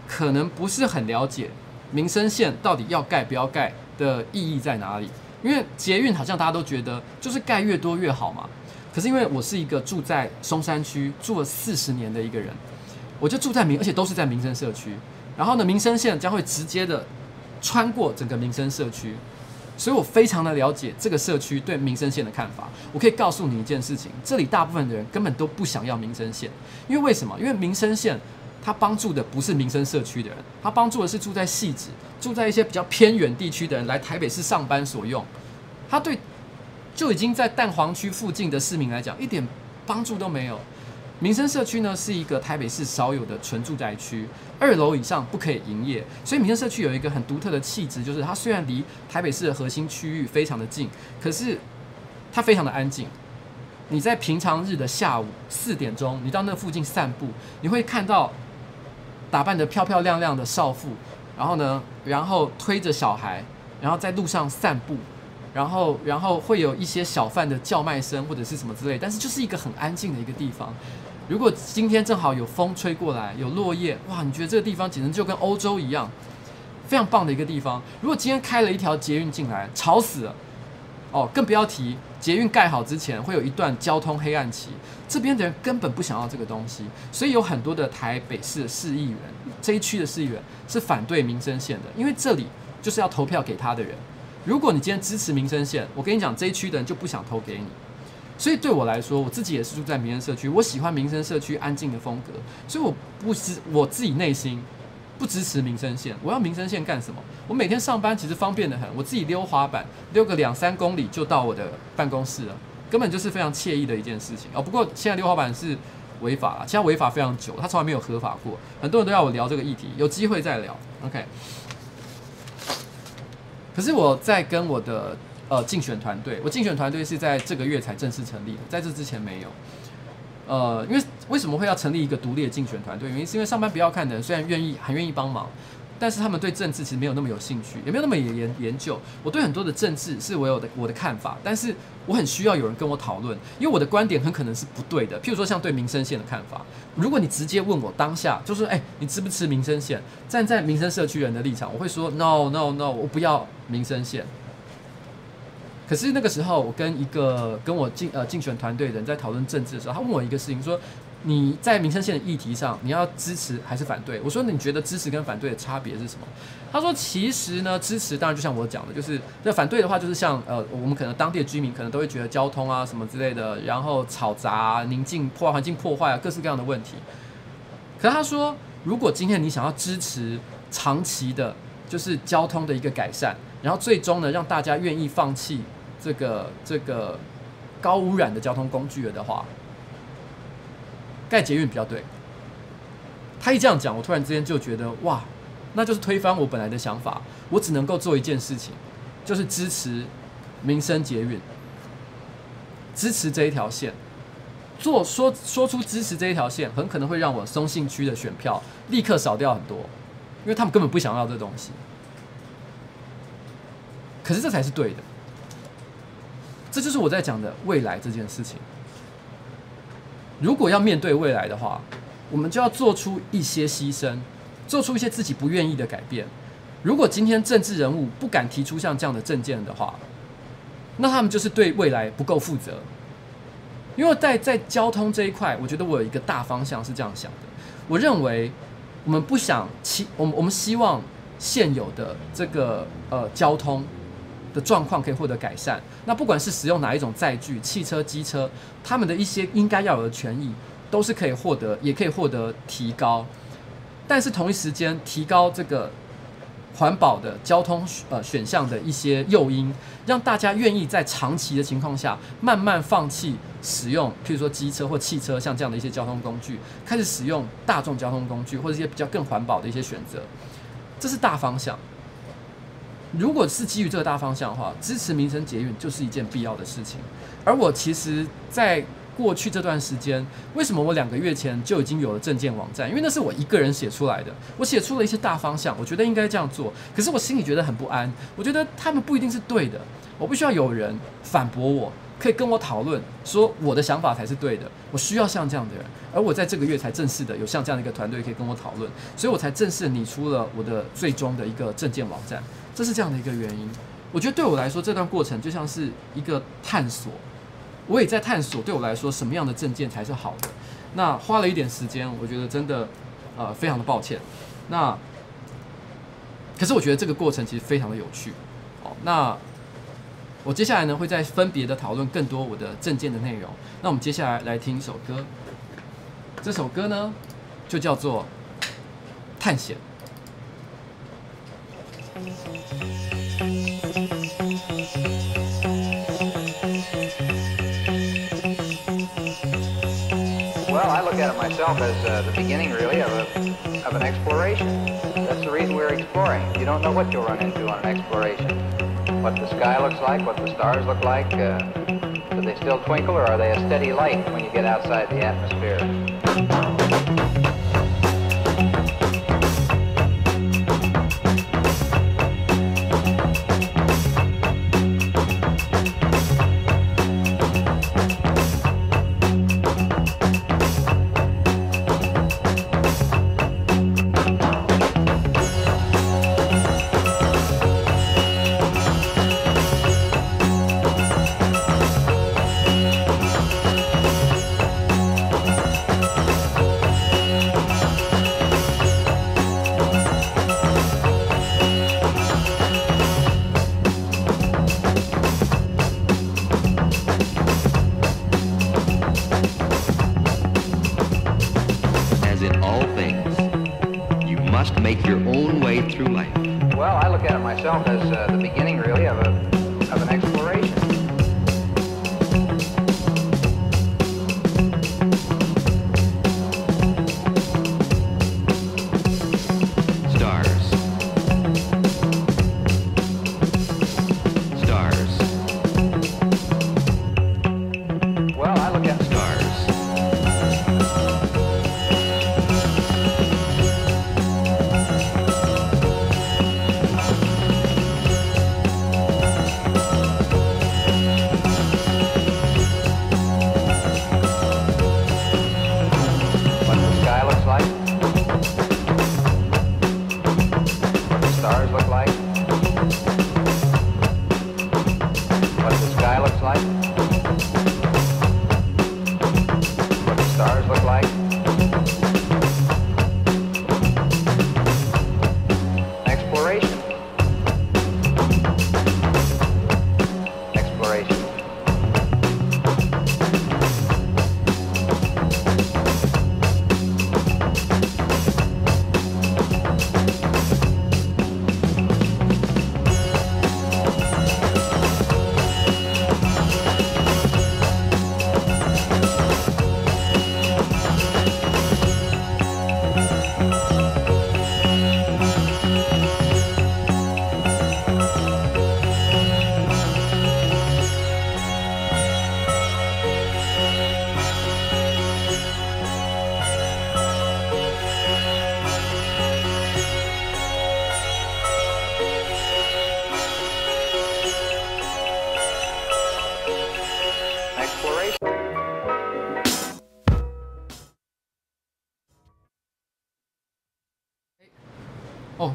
Speaker 1: 可能不是很了解民生线到底要盖不要盖的意义在哪里。因为捷运好像大家都觉得就是盖越多越好嘛。可是因为我是一个住在松山区住了四十年的一个人，我就住在民，而且都是在民生社区。然后呢，民生线将会直接的穿过整个民生社区，所以我非常的了解这个社区对民生线的看法。我可以告诉你一件事情，这里大部分的人根本都不想要民生线，因为为什么？因为民生线它帮助的不是民生社区的人，它帮助的是住在汐止、住在一些比较偏远地区的人来台北市上班所用。它对。就已经在蛋黄区附近的市民来讲，一点帮助都没有。民生社区呢，是一个台北市少有的纯住宅区，二楼以上不可以营业，所以民生社区有一个很独特的气质，就是它虽然离台北市的核心区域非常的近，可是它非常的安静。你在平常日的下午四点钟，你到那附近散步，你会看到打扮得漂漂亮亮的少妇，然后呢，然后推着小孩，然后在路上散步。然后，然后会有一些小贩的叫卖声或者是什么之类，但是就是一个很安静的一个地方。如果今天正好有风吹过来，有落叶，哇，你觉得这个地方简直就跟欧洲一样，非常棒的一个地方。如果今天开了一条捷运进来，吵死了，哦，更不要提捷运盖好之前会有一段交通黑暗期，这边的人根本不想要这个东西，所以有很多的台北市的市议员，这一区的市议员是反对民生线的，因为这里就是要投票给他的人。如果你今天支持民生线，我跟你讲，这一区的人就不想投给你。所以对我来说，我自己也是住在民生社区，我喜欢民生社区安静的风格，所以我不支我自己内心不支持民生线。我要民生线干什么？我每天上班其实方便得很，我自己溜滑板溜个两三公里就到我的办公室了，根本就是非常惬意的一件事情哦。不过现在溜滑板是违法了，现在违法非常久，他从来没有合法过。很多人都要我聊这个议题，有机会再聊。OK。可是我在跟我的呃竞选团队，我竞选团队是在这个月才正式成立的，在这之前没有。呃，因为为什么会要成立一个独立的竞选团队？原因是因为上班不要看的人虽然愿意很愿意帮忙。但是他们对政治其实没有那么有兴趣，也没有那么研研究。我对很多的政治是我有的我的看法，但是我很需要有人跟我讨论，因为我的观点很可能是不对的。譬如说像对民生线的看法，如果你直接问我当下就是，哎，你支不支民生线？站在民生社区人的立场，我会说 no no no，我不要民生线。可是那个时候，我跟一个跟我竞呃竞选团队的人在讨论政治的时候，他问我一个事情说。你在民生线的议题上，你要支持还是反对？我说，你觉得支持跟反对的差别是什么？他说，其实呢，支持当然就像我讲的，就是那反对的话，就是像呃，我们可能当地的居民可能都会觉得交通啊什么之类的，然后吵杂、宁静、破坏环境破坏啊，各式各样的问题。可他说，如果今天你想要支持长期的，就是交通的一个改善，然后最终呢，让大家愿意放弃这个这个高污染的交通工具了的话。盖捷运比较对，他一这样讲，我突然之间就觉得哇，那就是推翻我本来的想法。我只能够做一件事情，就是支持民生捷运，支持这一条线。做说说出支持这一条线，很可能会让我松信区的选票立刻少掉很多，因为他们根本不想要这东西。可是这才是对的，这就是我在讲的未来这件事情。如果要面对未来的话，我们就要做出一些牺牲，做出一些自己不愿意的改变。如果今天政治人物不敢提出像这样的政见的话，那他们就是对未来不够负责。因为在在交通这一块，我觉得我有一个大方向是这样想的。我认为我们不想期，我们我们希望现有的这个呃交通。的状况可以获得改善。那不管是使用哪一种载具，汽车、机车，他们的一些应该要有的权益，都是可以获得，也可以获得提高。但是同一时间，提高这个环保的交通呃选项的一些诱因，让大家愿意在长期的情况下，慢慢放弃使用，譬如说机车或汽车，像这样的一些交通工具，开始使用大众交通工具或者一些比较更环保的一些选择。这是大方向。如果是基于这个大方向的话，支持民生捷运就是一件必要的事情。而我其实，在过去这段时间，为什么我两个月前就已经有了政见网站？因为那是我一个人写出来的，我写出了一些大方向，我觉得应该这样做。可是我心里觉得很不安，我觉得他们不一定是对的，我不需要有人反驳我，可以跟我讨论，说我的想法才是对的。我需要像这样的人，而我在这个月才正式的有像这样的一个团队可以跟我讨论，所以我才正式拟出了我的最终的一个政见网站。这是这样的一个原因。我觉得对我来说，这段过程就像是一个探索。我也在探索，对我来说什么样的证件才是好的。那花了一点时间，我觉得真的，呃，非常的抱歉。那，可是我觉得这个过程其实非常的有趣。哦，那我接下来呢会再分别的讨论更多我的证件的内容。那我们接下来来听一首歌，这首歌呢就叫做《探险》。
Speaker 2: Well, I look at it myself as uh, the beginning, really, of, a, of an exploration. That's the reason we're exploring. You don't know what you'll run into on an exploration. What the sky looks like, what the stars look like. Uh, do they still twinkle, or are they a steady light when you get outside the atmosphere?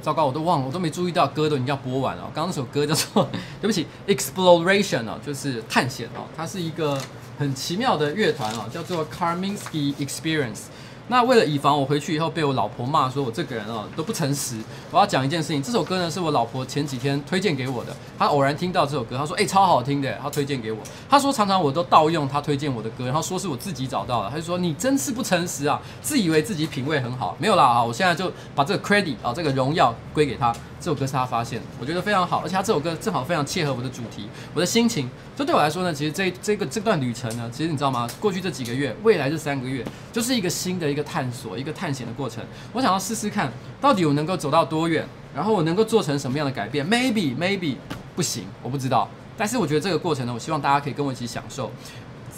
Speaker 1: 糟糕，我都忘了，我都没注意到歌都已经要播完了。刚刚那首歌叫做 [laughs] 对不起，Exploration 哦，就是探险哦，它是一个很奇妙的乐团哦，叫做 Karminsky Experience。那为了以防我回去以后被我老婆骂，说我这个人哦都不诚实，我要讲一件事情。这首歌呢是我老婆前几天推荐给我的，她偶然听到这首歌，她说哎、超好听的，她推荐给我。她说常常我都盗用她推荐我的歌，然后说是我自己找到的。她就说你真是不诚实啊，自以为自己品味很好，没有啦啊！我现在就把这个 credit 啊这个荣耀归给她。这首歌是他发现的，我觉得非常好，而且他这首歌正好非常切合我的主题，我的心情。这对我来说呢，其实这这个这段旅程呢，其实你知道吗？过去这几个月，未来这三个月，就是一个新的一个探索、一个探险的过程。我想要试试看，到底我能够走到多远，然后我能够做成什么样的改变？Maybe maybe 不行，我不知道。但是我觉得这个过程呢，我希望大家可以跟我一起享受。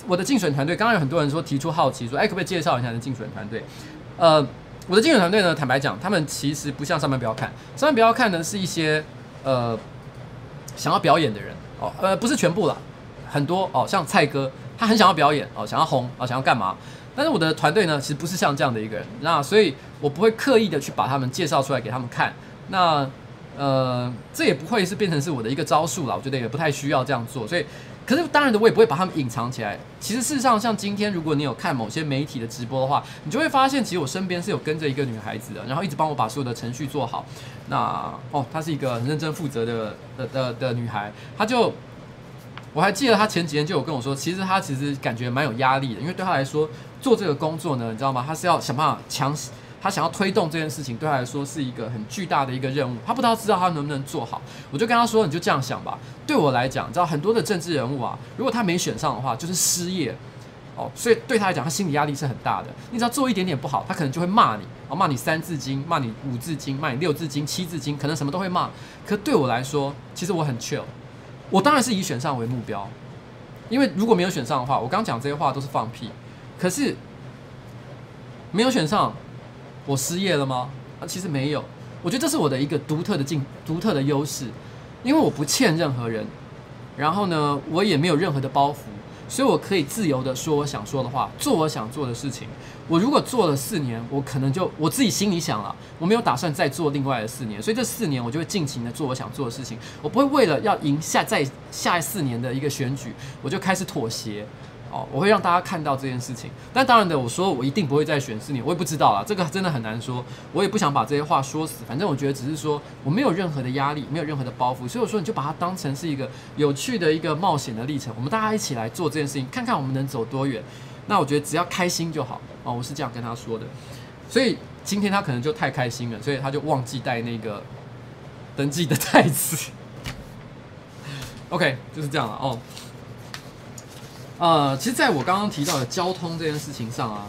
Speaker 1: 我的竞选团队，刚刚有很多人说提出好奇，说，哎，可不可以介绍一下你的竞选团队？呃。我的竞选团队呢，坦白讲，他们其实不像上班不要看，上班不要看的是一些呃想要表演的人哦，呃不是全部啦，很多哦，像蔡哥，他很想要表演哦，想要红哦，想要干嘛？但是我的团队呢，其实不是像这样的一个人，那所以我不会刻意的去把他们介绍出来给他们看，那呃这也不会是变成是我的一个招数啦，我觉得也不太需要这样做，所以。可是当然的，我也不会把他们隐藏起来。其实事实上，像今天，如果你有看某些媒体的直播的话，你就会发现，其实我身边是有跟着一个女孩子的，然后一直帮我把所有的程序做好。那哦，她是一个很认真负责的的的的女孩。她就我还记得，她前几天就有跟我说，其实她其实感觉蛮有压力的，因为对她来说，做这个工作呢，你知道吗？她是要想办法强。他想要推动这件事情，对他来说是一个很巨大的一个任务。他不知道知道他能不能做好，我就跟他说：“你就这样想吧。”对我来讲，你知道很多的政治人物啊，如果他没选上的话，就是失业哦。所以对他来讲，他心理压力是很大的。你只要做一点点不好，他可能就会骂你，哦，骂你三字经，骂你五字经，骂你六字经、七字经，可能什么都会骂。可对我来说，其实我很 chill。我当然是以选上为目标，因为如果没有选上的话，我刚讲这些话都是放屁。可是没有选上。我失业了吗？啊，其实没有。我觉得这是我的一个独特的进独特的优势，因为我不欠任何人，然后呢，我也没有任何的包袱，所以我可以自由的说我想说的话，做我想做的事情。我如果做了四年，我可能就我自己心里想了，我没有打算再做另外的四年，所以这四年我就会尽情的做我想做的事情，我不会为了要赢下在下一四年的一个选举，我就开始妥协。哦，我会让大家看到这件事情，但当然的，我说我一定不会再选四年，我也不知道啦，这个真的很难说，我也不想把这些话说死，反正我觉得只是说我没有任何的压力，没有任何的包袱，所以我说你就把它当成是一个有趣的一个冒险的历程，我们大家一起来做这件事情，看看我们能走多远。那我觉得只要开心就好哦，我是这样跟他说的，所以今天他可能就太开心了，所以他就忘记带那个登记的袋子。[laughs] OK，就是这样了哦。呃，其实，在我刚刚提到的交通这件事情上啊，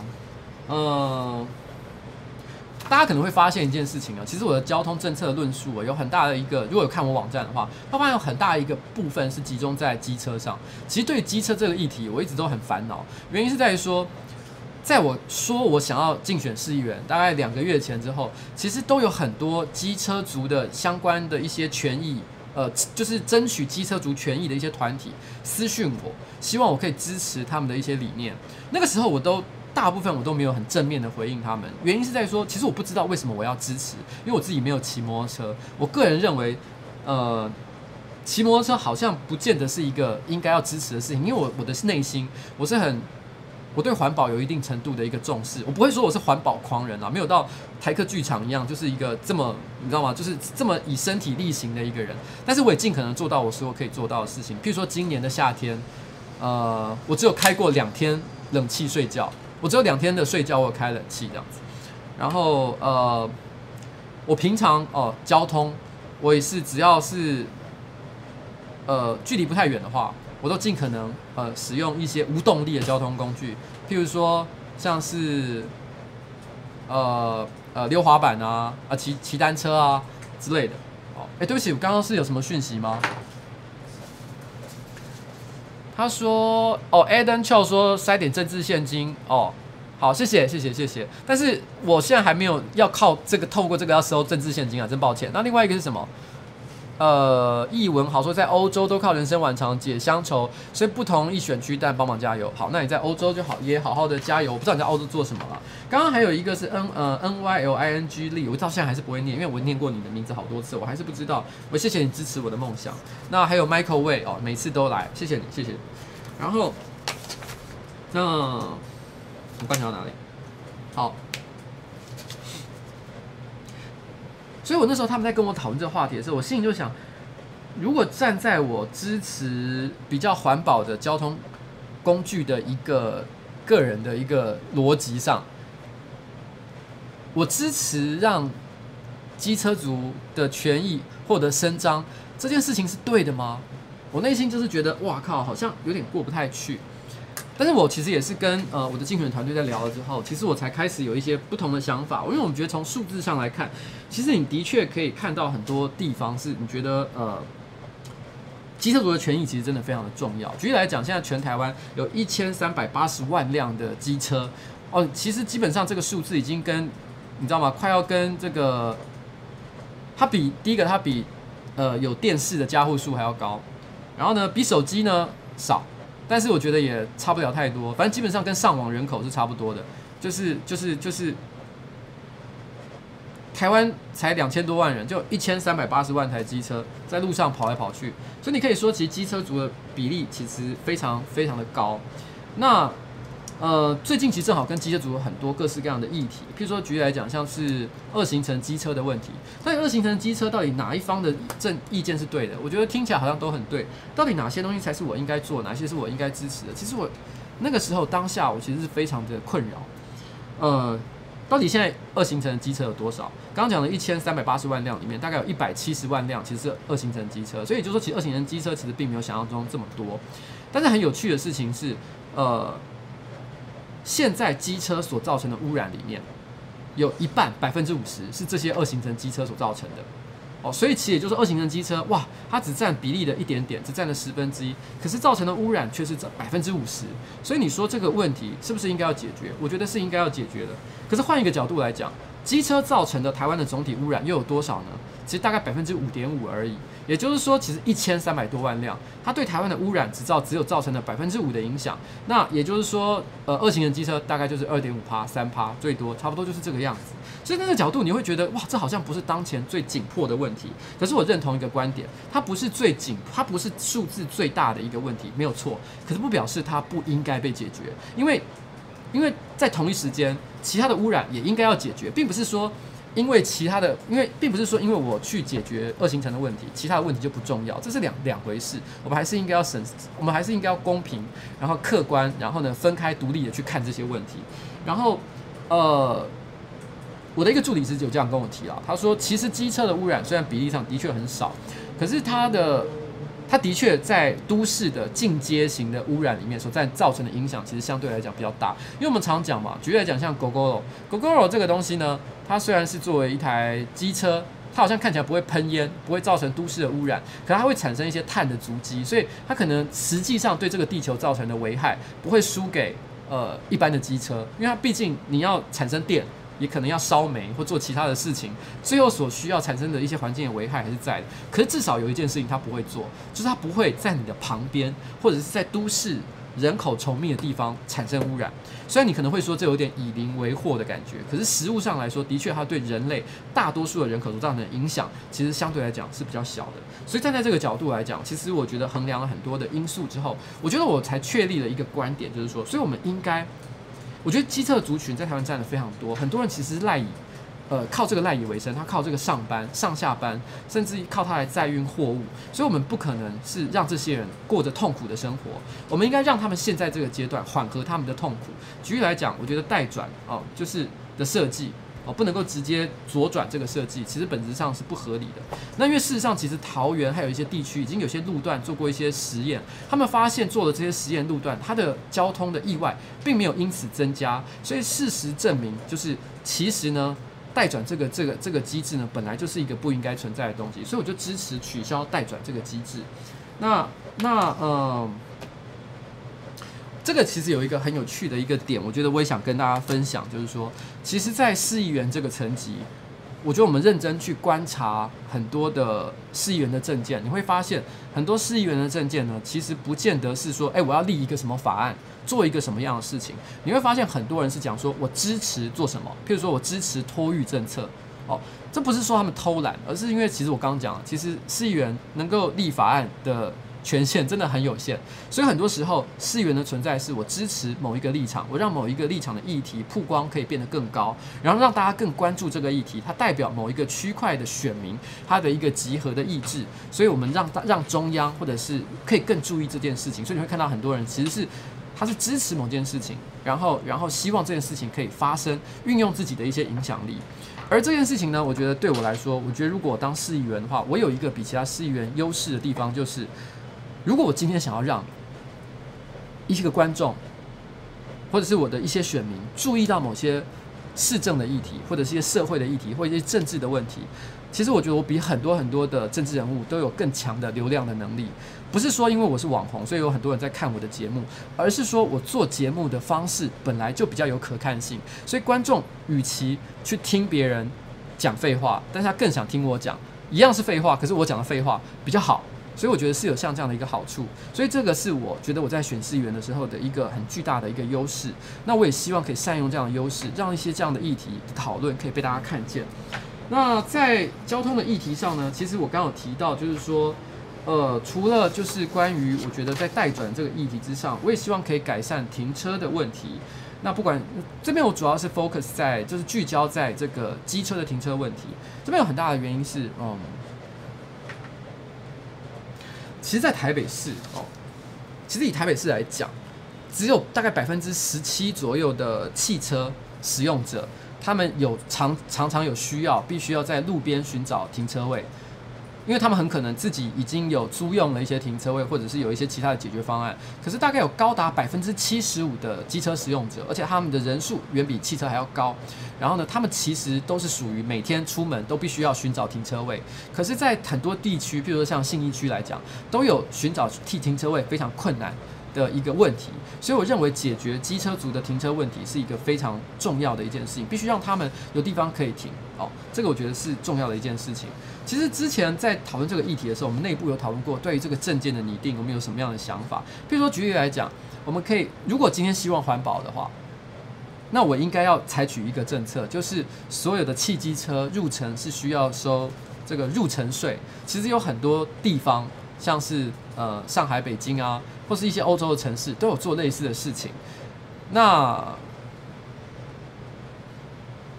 Speaker 1: 呃，大家可能会发现一件事情啊，其实我的交通政策论述啊，有很大的一个，如果有看我网站的话，会发现有很大一个部分是集中在机车上。其实对机车这个议题，我一直都很烦恼，原因是在于说，在我说我想要竞选市议员大概两个月前之后，其实都有很多机车族的相关的一些权益。呃，就是争取机车族权益的一些团体私讯我，希望我可以支持他们的一些理念。那个时候，我都大部分我都没有很正面的回应他们，原因是在说，其实我不知道为什么我要支持，因为我自己没有骑摩托车。我个人认为，呃，骑摩托车好像不见得是一个应该要支持的事情，因为我我的内心我是很。我对环保有一定程度的一个重视，我不会说我是环保狂人啊，没有到台客剧场一样，就是一个这么你知道吗？就是这么以身体力行的一个人。但是我也尽可能做到我所有可以做到的事情。譬如说今年的夏天，呃，我只有开过两天冷气睡觉，我只有两天的睡觉我有开冷气这样子。然后呃，我平常哦、交通，我也是只要是呃距离不太远的话。我都尽可能呃使用一些无动力的交通工具，譬如说像是呃呃溜滑板啊啊骑骑单车啊之类的。哦，哎，对不起，我刚刚是有什么讯息吗？他说哦，Adam Chow 说塞点政治现金哦，好，谢谢谢谢谢谢。但是我现在还没有要靠这个透过这个要收政治现金啊，真抱歉。那另外一个是什么？呃，译文好说，在欧洲都靠人生晚长解乡愁，所以不同意选区，但帮忙加油。好，那你在欧洲就好，也好好的加油。我不知道你在欧洲做什么了。刚刚还有一个是 [laughs] N 呃 N Y L I N G Lee，我到现在还是不会念，因为我念过你的名字好多次，我还是不知道。我谢谢你支持我的梦想。那还有 Michael Way 哦，每次都来，谢谢你，谢谢你。然后，那我观察到哪里？好。所以，我那时候他们在跟我讨论这个话题的时候，我心里就想，如果站在我支持比较环保的交通工具的一个个人的一个逻辑上，我支持让机车族的权益获得伸张，这件事情是对的吗？我内心就是觉得，哇靠，好像有点过不太去。但是我其实也是跟呃我的竞选团队在聊了之后，其实我才开始有一些不同的想法。因为我们觉得从数字上来看，其实你的确可以看到很多地方是你觉得呃，机车族的权益其实真的非常的重要。举例来讲，现在全台湾有一千三百八十万辆的机车哦，其实基本上这个数字已经跟你知道吗？快要跟这个，它比第一个它比呃有电视的加户数还要高，然后呢比手机呢少。但是我觉得也差不了太多，反正基本上跟上网人口是差不多的，就是就是就是，台湾才两千多万人，就一千三百八十万台机车在路上跑来跑去，所以你可以说其实机车族的比例其实非常非常的高。那呃，最近其实正好跟机车族有很多各式各样的议题，譬如说举例来讲，像是二行程机车的问题。但二行程机车到底哪一方的正意见是对的？我觉得听起来好像都很对。到底哪些东西才是我应该做，哪些是我应该支持的？其实我那个时候当下我其实是非常的困扰。呃，到底现在二行程机车有多少？刚刚讲的一千三百八十万辆里面，大概有一百七十万辆其实是二行程机车，所以就说其实二行程机车其实并没有想象中这么多。但是很有趣的事情是，呃。现在机车所造成的污染里面，有一半百分之五十是这些二行程机车所造成的，哦，所以其实也就是二行程机车，哇，它只占比例的一点点，只占了十分之一，可是造成的污染却是这百分之五十，所以你说这个问题是不是应该要解决？我觉得是应该要解决的。可是换一个角度来讲，机车造成的台湾的总体污染又有多少呢？其实大概百分之五点五而已。也就是说，其实一千三百多万辆，它对台湾的污染只造只有造成了百分之五的影响。那也就是说，呃，二型的机车大概就是二点五趴、三趴，最多差不多就是这个样子。所以那个角度，你会觉得哇，这好像不是当前最紧迫的问题。可是我认同一个观点，它不是最紧，它不是数字最大的一个问题，没有错。可是不表示它不应该被解决，因为因为在同一时间，其他的污染也应该要解决，并不是说。因为其他的，因为并不是说因为我去解决二行程的问题，其他的问题就不重要，这是两两回事。我们还是应该要审，我们还是应该要公平，然后客观，然后呢分开独立的去看这些问题。然后，呃，我的一个助理师有这样跟我提了，他说，其实机车的污染虽然比例上的确很少，可是它的。它的确在都市的进阶型的污染里面所在造成的影响，其实相对来讲比较大。因为我们常讲嘛，举例来讲，像 Gogoro，Gogoro 这个东西呢，它虽然是作为一台机车，它好像看起来不会喷烟，不会造成都市的污染，可它会产生一些碳的足迹，所以它可能实际上对这个地球造成的危害不会输给呃一般的机车，因为它毕竟你要产生电。也可能要烧煤或做其他的事情，最后所需要产生的一些环境的危害还是在的。可是至少有一件事情他不会做，就是他不会在你的旁边或者是在都市人口稠密的地方产生污染。虽然你可能会说这有点以邻为壑的感觉，可是实物上来说，的确它对人类大多数的人口所造成的影响，其实相对来讲是比较小的。所以站在这个角度来讲，其实我觉得衡量了很多的因素之后，我觉得我才确立了一个观点，就是说，所以我们应该。我觉得机车族群在台湾占的非常多，很多人其实赖以，呃，靠这个赖以为生，他靠这个上班、上下班，甚至靠他来载运货物。所以，我们不可能是让这些人过着痛苦的生活，我们应该让他们现在这个阶段缓和他们的痛苦。举例来讲，我觉得代转哦，就是的设计。哦，不能够直接左转这个设计，其实本质上是不合理的。那因为事实上，其实桃园还有一些地区已经有些路段做过一些实验，他们发现做的这些实验路段，它的交通的意外并没有因此增加。所以事实证明，就是其实呢，待转这个这个这个机制呢，本来就是一个不应该存在的东西。所以我就支持取消待转这个机制。那那嗯。这个其实有一个很有趣的一个点，我觉得我也想跟大家分享，就是说，其实，在市议员这个层级，我觉得我们认真去观察很多的市议员的证件，你会发现很多市议员的证件呢，其实不见得是说，哎，我要立一个什么法案，做一个什么样的事情。你会发现很多人是讲说我支持做什么，譬如说我支持托育政策，哦，这不是说他们偷懒，而是因为其实我刚刚讲，其实市议员能够立法案的。权限真的很有限，所以很多时候市议员的存在是我支持某一个立场，我让某一个立场的议题曝光可以变得更高，然后让大家更关注这个议题，它代表某一个区块的选民他的一个集合的意志，所以我们让让中央或者是可以更注意这件事情，所以你会看到很多人其实是他是支持某件事情，然后然后希望这件事情可以发生，运用自己的一些影响力。而这件事情呢，我觉得对我来说，我觉得如果当市议员的话，我有一个比其他市议员优势的地方，就是如果我今天想要让一些个观众，或者是我的一些选民注意到某些市政的议题，或者是一些社会的议题，或者一些政治的问题。其实我觉得我比很多很多的政治人物都有更强的流量的能力，不是说因为我是网红，所以有很多人在看我的节目，而是说我做节目的方式本来就比较有可看性，所以观众与其去听别人讲废话，但是他更想听我讲，一样是废话，可是我讲的废话比较好，所以我觉得是有像这样的一个好处，所以这个是我觉得我在选市议员的时候的一个很巨大的一个优势，那我也希望可以善用这样的优势，让一些这样的议题讨论可以被大家看见。那在交通的议题上呢，其实我刚刚有提到，就是说，呃，除了就是关于我觉得在待转这个议题之上，我也希望可以改善停车的问题。那不管这边我主要是 focus 在就是聚焦在这个机车的停车问题。这边有很大的原因是，嗯，其实，在台北市哦，其实以台北市来讲，只有大概百分之十七左右的汽车使用者。他们有常常常有需要，必须要在路边寻找停车位，因为他们很可能自己已经有租用了一些停车位，或者是有一些其他的解决方案。可是大概有高达百分之七十五的机车使用者，而且他们的人数远比汽车还要高。然后呢，他们其实都是属于每天出门都必须要寻找停车位。可是，在很多地区，比如说像信义区来讲，都有寻找替停车位非常困难的一个问题，所以我认为解决机车族的停车问题是一个非常重要的一件事情，必须让他们有地方可以停哦。这个我觉得是重要的一件事情。其实之前在讨论这个议题的时候，我们内部有讨论过，对于这个证件的拟定，我们有什么样的想法？譬如说举例来讲，我们可以如果今天希望环保的话，那我应该要采取一个政策，就是所有的汽机车入城是需要收这个入城税。其实有很多地方，像是呃上海、北京啊。或是一些欧洲的城市都有做类似的事情，那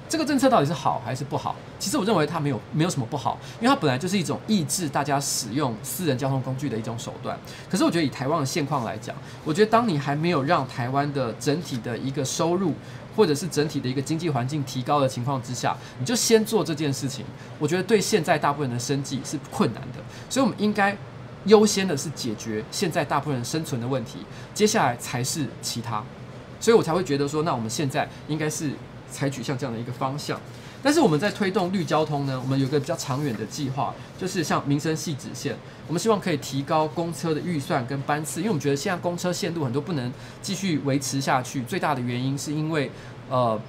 Speaker 1: 这个政策到底是好还是不好？其实我认为它没有没有什么不好，因为它本来就是一种抑制大家使用私人交通工具的一种手段。可是我觉得以台湾的现况来讲，我觉得当你还没有让台湾的整体的一个收入或者是整体的一个经济环境提高的情况之下，你就先做这件事情，我觉得对现在大部分人的生计是困难的。所以我们应该。优先的是解决现在大部分人生存的问题，接下来才是其他，所以我才会觉得说，那我们现在应该是采取像这样的一个方向。但是我们在推动绿交通呢，我们有个比较长远的计划，就是像民生汐止线，我们希望可以提高公车的预算跟班次，因为我们觉得现在公车线路很多不能继续维持下去，最大的原因是因为呃。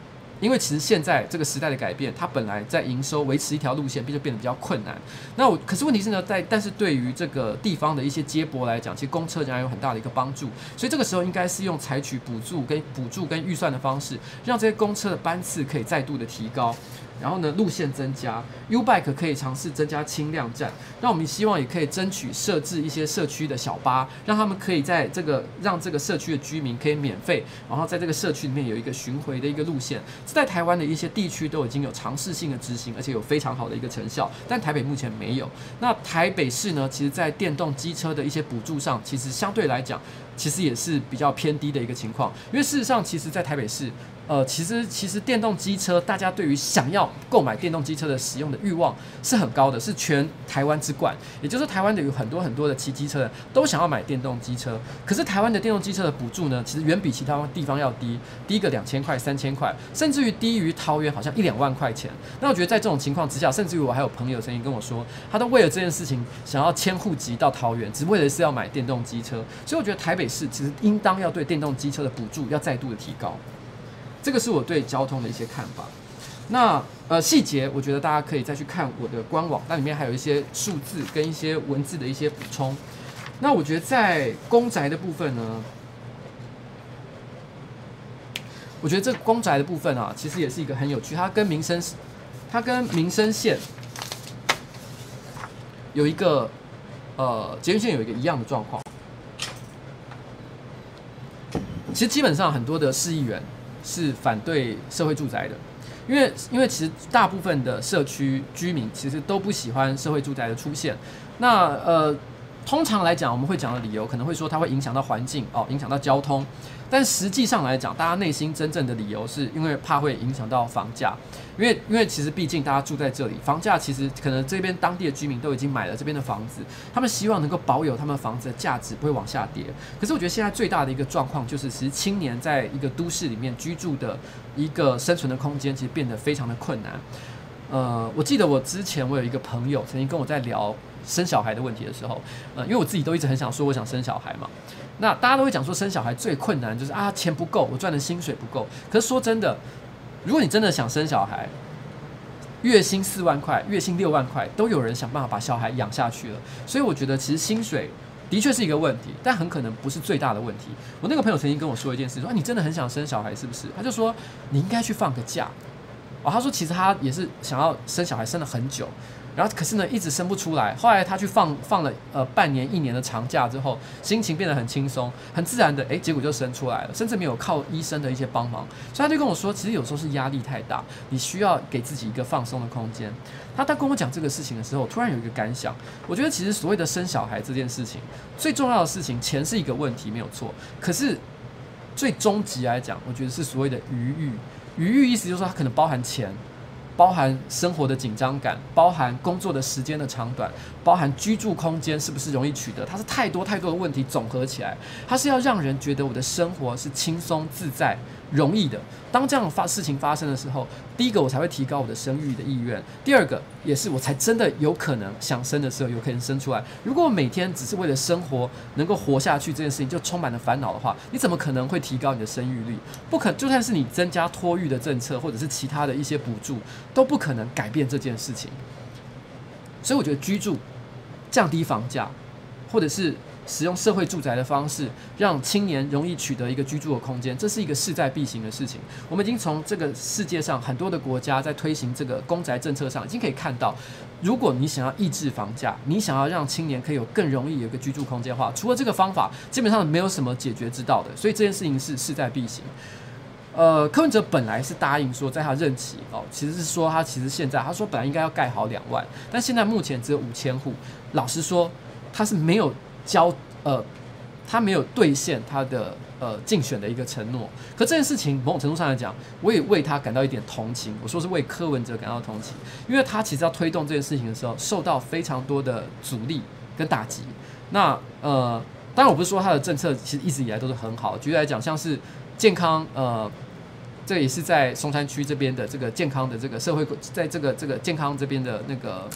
Speaker 1: 因为其实现在这个时代的改变，它本来在营收维持一条路线，变就变得比较困难。那我可是问题是呢，在但是对于这个地方的一些接驳来讲，其实公车仍然有很大的一个帮助。所以这个时候应该是用采取补助跟补助跟预算的方式，让这些公车的班次可以再度的提高。然后呢，路线增加，U-Bike 可以尝试增加轻量站。那我们希望也可以争取设置一些社区的小巴，让他们可以在这个让这个社区的居民可以免费，然后在这个社区里面有一个巡回的一个路线。这在台湾的一些地区都已经有尝试性的执行，而且有非常好的一个成效。但台北目前没有。那台北市呢，其实在电动机车的一些补助上，其实相对来讲，其实也是比较偏低的一个情况。因为事实上，其实在台北市。呃，其实其实电动机车，大家对于想要购买电动机车的使用的欲望是很高的，是全台湾之冠。也就是台湾的有很多很多的骑机车的都想要买电动机车，可是台湾的电动机车的补助呢，其实远比其他地方要低，低个两千块、三千块，甚至于低于桃园好像一两万块钱。那我觉得在这种情况之下，甚至于我还有朋友曾经跟我说，他都为了这件事情想要迁户籍到桃园，只为的是要买电动机车。所以我觉得台北市其实应当要对电动机车的补助要再度的提高。这个是我对交通的一些看法。那呃细节，我觉得大家可以再去看我的官网，那里面还有一些数字跟一些文字的一些补充。那我觉得在公宅的部分呢，我觉得这公宅的部分啊，其实也是一个很有趣。它跟民生，它跟民生线有一个呃捷运线有一个一样的状况。其实基本上很多的市议员。是反对社会住宅的，因为因为其实大部分的社区居民其实都不喜欢社会住宅的出现。那呃，通常来讲，我们会讲的理由可能会说它会影响到环境哦，影响到交通。但实际上来讲，大家内心真正的理由是因为怕会影响到房价，因为因为其实毕竟大家住在这里，房价其实可能这边当地的居民都已经买了这边的房子，他们希望能够保有他们房子的价值不会往下跌。可是我觉得现在最大的一个状况就是，其实青年在一个都市里面居住的一个生存的空间，其实变得非常的困难。呃，我记得我之前我有一个朋友曾经跟我在聊生小孩的问题的时候，呃，因为我自己都一直很想说我想生小孩嘛。那大家都会讲说生小孩最困难就是啊钱不够，我赚的薪水不够。可是说真的，如果你真的想生小孩，月薪四万块、月薪六万块，都有人想办法把小孩养下去了。所以我觉得其实薪水的确是一个问题，但很可能不是最大的问题。我那个朋友曾经跟我说一件事，说啊你真的很想生小孩是不是？他就说你应该去放个假。哦，他说其实他也是想要生小孩，生了很久。然后可是呢，一直生不出来。后来他去放放了呃半年一年的长假之后，心情变得很轻松，很自然的，诶，结果就生出来了，甚至没有靠医生的一些帮忙。所以他就跟我说，其实有时候是压力太大，你需要给自己一个放松的空间。他在跟我讲这个事情的时候，突然有一个感想，我觉得其实所谓的生小孩这件事情，最重要的事情，钱是一个问题没有错，可是最终极来讲，我觉得是所谓的余裕。余裕意思就是说，它可能包含钱。包含生活的紧张感，包含工作的时间的长短，包含居住空间是不是容易取得，它是太多太多的问题总合起来，它是要让人觉得我的生活是轻松自在。容易的，当这样发事情发生的时候，第一个我才会提高我的生育的意愿，第二个也是我才真的有可能想生的时候有可能生出来。如果我每天只是为了生活能够活下去这件事情就充满了烦恼的话，你怎么可能会提高你的生育率？不可，就算是你增加托育的政策或者是其他的一些补助，都不可能改变这件事情。所以我觉得居住降低房价，或者是。使用社会住宅的方式，让青年容易取得一个居住的空间，这是一个势在必行的事情。我们已经从这个世界上很多的国家在推行这个公宅政策上，已经可以看到，如果你想要抑制房价，你想要让青年可以有更容易有一个居住空间的话，除了这个方法，基本上没有什么解决之道的。所以这件事情是势在必行。呃，柯文哲本来是答应说，在他任期哦，其实是说他其实现在他说本来应该要盖好两万，但现在目前只有五千户。老实说，他是没有。交呃，他没有兑现他的呃竞选的一个承诺。可这件事情某种程度上来讲，我也为他感到一点同情。我说是为柯文哲感到同情，因为他其实要推动这件事情的时候，受到非常多的阻力跟打击。那呃，当然我不是说他的政策其实一直以来都是很好。举例来讲，像是健康呃，这也是在松山区这边的这个健康的这个社会，在这个这个健康这边的那个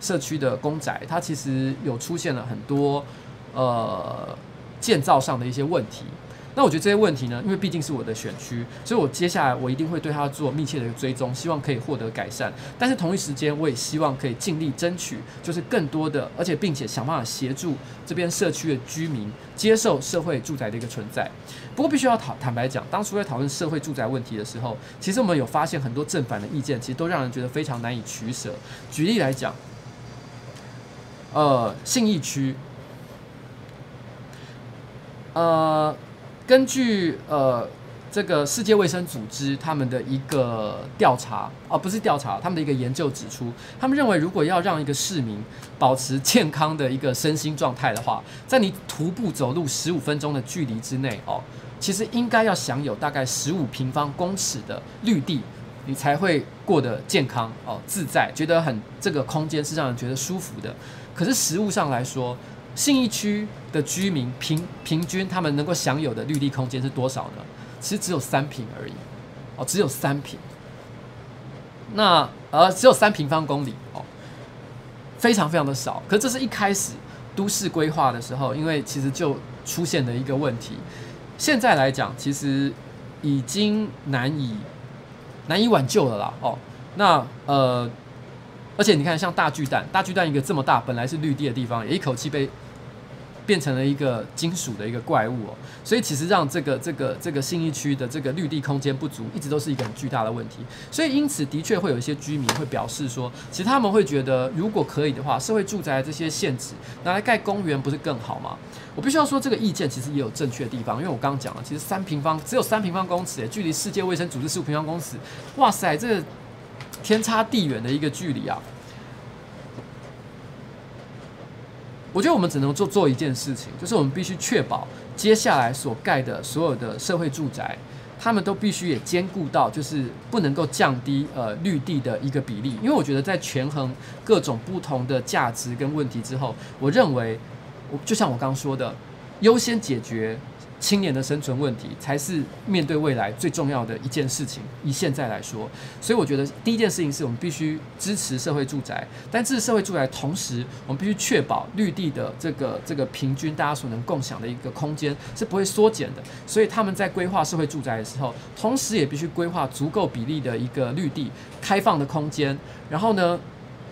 Speaker 1: 社区的公宅，它其实有出现了很多。呃，建造上的一些问题，那我觉得这些问题呢，因为毕竟是我的选区，所以我接下来我一定会对他做密切的一个追踪，希望可以获得改善。但是同一时间，我也希望可以尽力争取，就是更多的，而且并且想办法协助这边社区的居民接受社会住宅的一个存在。不过，必须要坦坦白讲，当初在讨论社会住宅问题的时候，其实我们有发现很多正反的意见，其实都让人觉得非常难以取舍。举例来讲，呃，信义区。呃，根据呃这个世界卫生组织他们的一个调查，哦，不是调查，他们的一个研究指出，他们认为如果要让一个市民保持健康的一个身心状态的话，在你徒步走路十五分钟的距离之内，哦，其实应该要享有大概十五平方公尺的绿地，你才会过得健康哦，自在，觉得很这个空间是让人觉得舒服的。可是实物上来说，信义区的居民平平均他们能够享有的绿地空间是多少呢？其实只有三坪而已，哦，只有三坪。那呃，只有三平方公里哦，非常非常的少。可这是一开始都市规划的时候，因为其实就出现了一个问题。现在来讲，其实已经难以难以挽救了啦。哦，那呃，而且你看，像大巨蛋，大巨蛋一个这么大，本来是绿地的地方，也一口气被。变成了一个金属的一个怪物哦，所以其实让这个这个这个信义区的这个绿地空间不足，一直都是一个很巨大的问题。所以因此的确会有一些居民会表示说，其实他们会觉得，如果可以的话，社会住宅这些限制拿来盖公园不是更好吗？我必须要说，这个意见其实也有正确的地方，因为我刚刚讲了，其实三平方只有三平方公尺，距离世界卫生组织十五平方公尺，哇塞，这个天差地远的一个距离啊。我觉得我们只能做做一件事情，就是我们必须确保接下来所盖的所有的社会住宅，他们都必须也兼顾到，就是不能够降低呃绿地的一个比例。因为我觉得在权衡各种不同的价值跟问题之后，我认为我就像我刚刚说的，优先解决。青年的生存问题才是面对未来最重要的一件事情。以现在来说，所以我觉得第一件事情是我们必须支持社会住宅，但支持社会住宅同时，我们必须确保绿地的这个这个平均大家所能共享的一个空间是不会缩减的。所以他们在规划社会住宅的时候，同时也必须规划足够比例的一个绿地开放的空间。然后呢，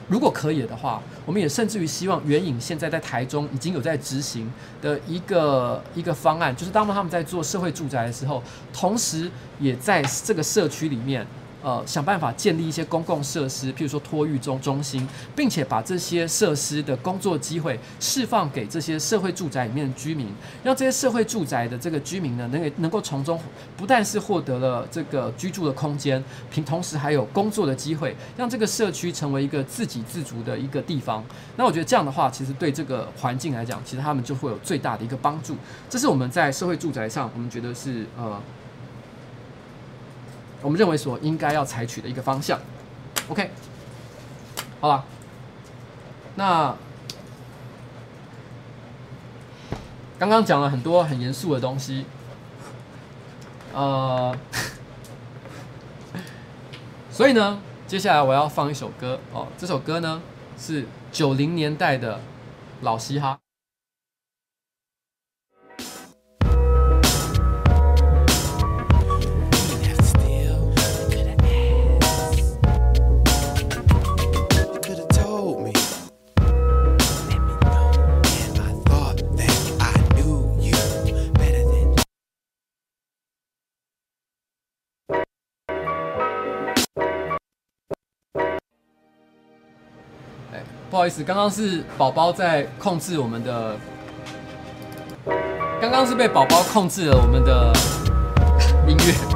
Speaker 1: 如果可以的话，我们也甚至于希望援引现在在台中已经有在执行的一个一个方案，就是当他们在做社会住宅的时候，同时也在这个社区里面。呃，想办法建立一些公共设施，譬如说托育中中心，并且把这些设施的工作机会释放给这些社会住宅里面的居民，让这些社会住宅的这个居民呢，能能够从中不但是获得了这个居住的空间，平同时还有工作的机会，让这个社区成为一个自给自足的一个地方。那我觉得这样的话，其实对这个环境来讲，其实他们就会有最大的一个帮助。这是我们在社会住宅上，我们觉得是呃。我们认为所应该要采取的一个方向，OK，好了，那刚刚讲了很多很严肃的东西，呃，[laughs] 所以呢，接下来我要放一首歌。哦，这首歌呢是九零年代的老嘻哈。不好意思，刚刚是宝宝在控制我们的，刚刚是被宝宝控制了我们的音
Speaker 3: 乐。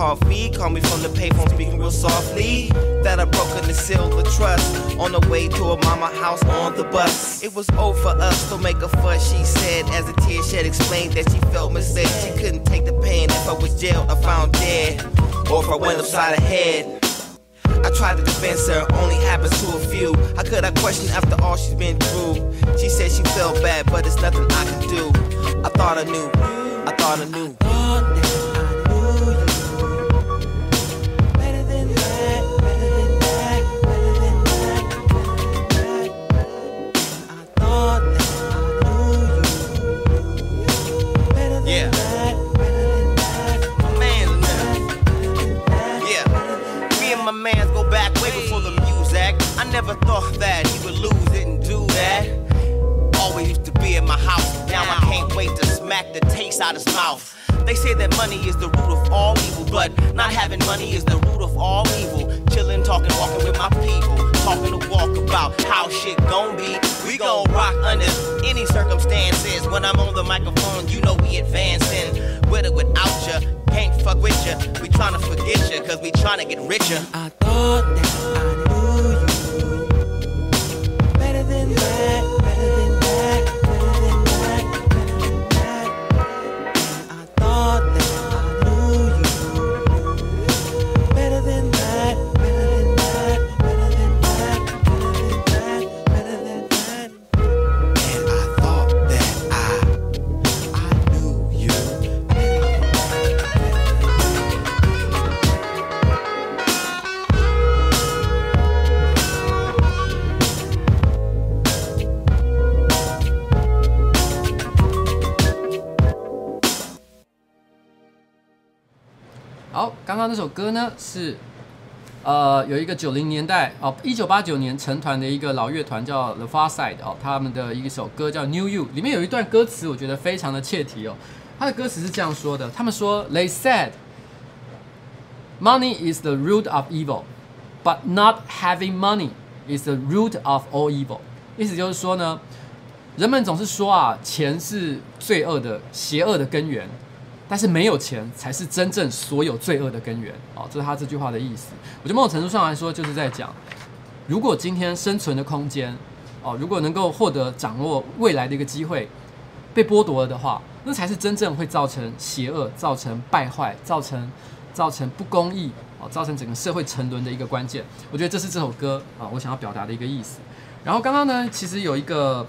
Speaker 3: Coffee. Called me from the payphone, speaking real softly. That I broke in the silver trust. On the way to a mama house on the bus. It was over for us, don't make a fuss, she said. As a tear shed explained that she felt misled. She couldn't take the pain if I was jailed I found dead. Or if I went upside her head. I tried to defend her, only happens to a few. How could I question after all she's been through? She said she felt bad, but it's nothing I can do. I thought I knew, I thought I knew. Never thought that he would lose it and do that. Always used to be at my house. Now I can't wait to smack the taste out his mouth. They say that money is the root of all evil, but not having money is the root of all evil. Chillin', talking, walking with my people. Talking to walk about how shit gon' be. We gon' rock under any circumstances. When I'm on the microphone, you know we advancing. With or without ya, can't fuck with ya. We tryna forget ya, cause we tryna get richer. I thought that I
Speaker 1: 刚那首歌呢是，呃，有一个九零年代哦，一九八九年成团的一个老乐团叫 The Far Side 哦，他们的一首歌叫 New You，里面有一段歌词，我觉得非常的切题哦。他的歌词是这样说的：他们说，They said money is the root of evil, but not having money is the root of all evil。意思就是说呢，人们总是说啊，钱是罪恶的、邪恶的根源。但是没有钱才是真正所有罪恶的根源哦，这是他这句话的意思。我觉得某种程度上来说，就是在讲，如果今天生存的空间哦，如果能够获得掌握未来的一个机会被剥夺了的话，那才是真正会造成邪恶、造成败坏、造成造成不公义哦，造成整个社会沉沦的一个关键。我觉得这是这首歌啊，我想要表达的一个意思。然后刚刚呢，其实有一个。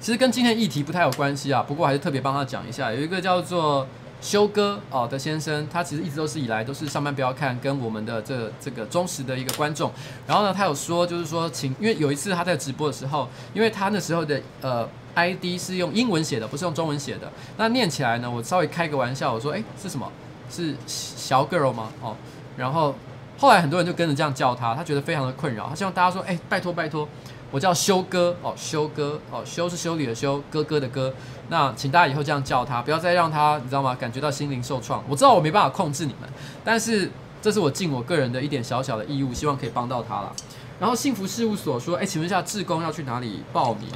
Speaker 1: 其实跟今天议题不太有关系啊，不过还是特别帮他讲一下。有一个叫做修哥哦的先生，他其实一直都是以来都是上班不要看跟我们的这这个忠实的一个观众。然后呢，他有说就是说，请因为有一次他在直播的时候，因为他那时候的呃 ID 是用英文写的，不是用中文写的。那念起来呢，我稍微开个玩笑，我说哎是什么？是小 girl 吗？哦，然后后来很多人就跟着这样叫他，他觉得非常的困扰，他希望大家说哎拜托拜托。我叫修哥哦，修哥哦，修是修理的修，哥哥的哥。那请大家以后这样叫他，不要再让他，你知道吗？感觉到心灵受创。我知道我没办法控制你们，但是这是我尽我个人的一点小小的义务，希望可以帮到他了。然后幸福事务所说，哎，请问一下，志工要去哪里报名？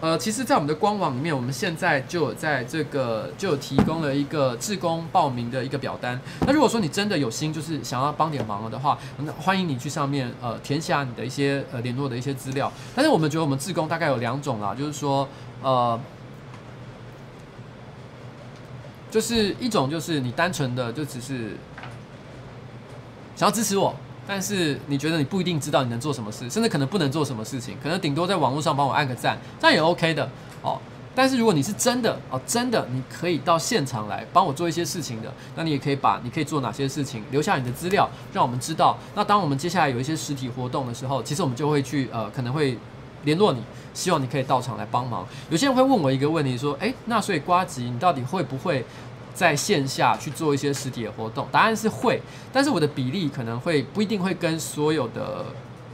Speaker 1: 呃，其实，在我们的官网里面，我们现在就有在这个就有提供了一个志工报名的一个表单。那如果说你真的有心，就是想要帮点忙了的话，那欢迎你去上面呃填下你的一些呃联络的一些资料。但是我们觉得我们志工大概有两种啦，就是说呃，就是一种就是你单纯的就只是想要支持我。但是你觉得你不一定知道你能做什么事，甚至可能不能做什么事情，可能顶多在网络上帮我按个赞，这样也 OK 的哦。但是如果你是真的哦，真的你可以到现场来帮我做一些事情的，那你也可以把你可以做哪些事情留下你的资料，让我们知道。那当我们接下来有一些实体活动的时候，其实我们就会去呃，可能会联络你，希望你可以到场来帮忙。有些人会问我一个问题，说，诶，那所以呱吉，你到底会不会？在线下去做一些实体的活动，答案是会，但是我的比例可能会不一定会跟所有的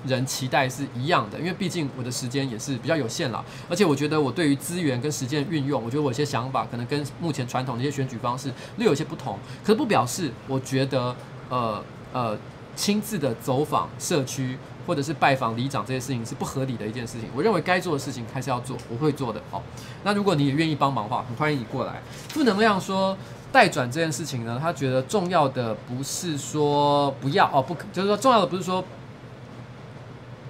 Speaker 1: 人期待是一样的，因为毕竟我的时间也是比较有限了，而且我觉得我对于资源跟时间运用，我觉得我一些想法可能跟目前传统的一些选举方式略有些不同，可是不表示我觉得呃呃亲自的走访社区。或者是拜访里长这些事情是不合理的一件事情，我认为该做的事情还是要做，我会做的。好，那如果你也愿意帮忙的话，很欢迎你过来。负能量说代转这件事情呢，他觉得重要的不是说不要哦，不可，就是说重要的不是说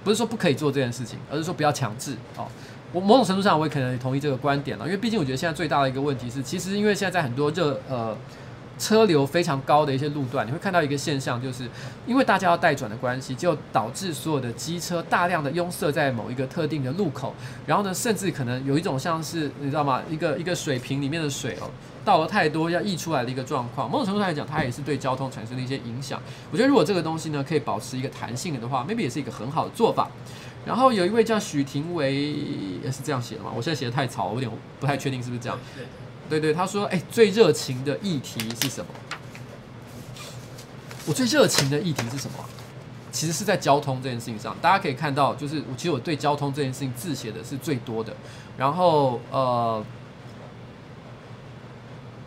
Speaker 1: 不是说不可以做这件事情，而是说不要强制哦。我某种程度上我也可能同意这个观点了，因为毕竟我觉得现在最大的一个问题是，其实因为现在在很多热呃。车流非常高的一些路段，你会看到一个现象，就是因为大家要代转的关系，就导致所有的机车大量的拥塞在某一个特定的路口，然后呢，甚至可能有一种像是你知道吗？一个一个水瓶里面的水哦，倒了太多要溢出来的一个状况。某种程度上来讲，它也是对交通产生了一些影响。我觉得如果这个东西呢可以保持一个弹性的话，maybe 也是一个很好的做法。然后有一位叫许廷维也是这样写的嘛？我现在写的太草，我有点不太确定是不是这样。对对，他说：“哎，最热情的议题是什么？我最热情的议题是什么？其实是在交通这件事情上。大家可以看到，就是我其实我对交通这件事情字写的是最多的。然后呃，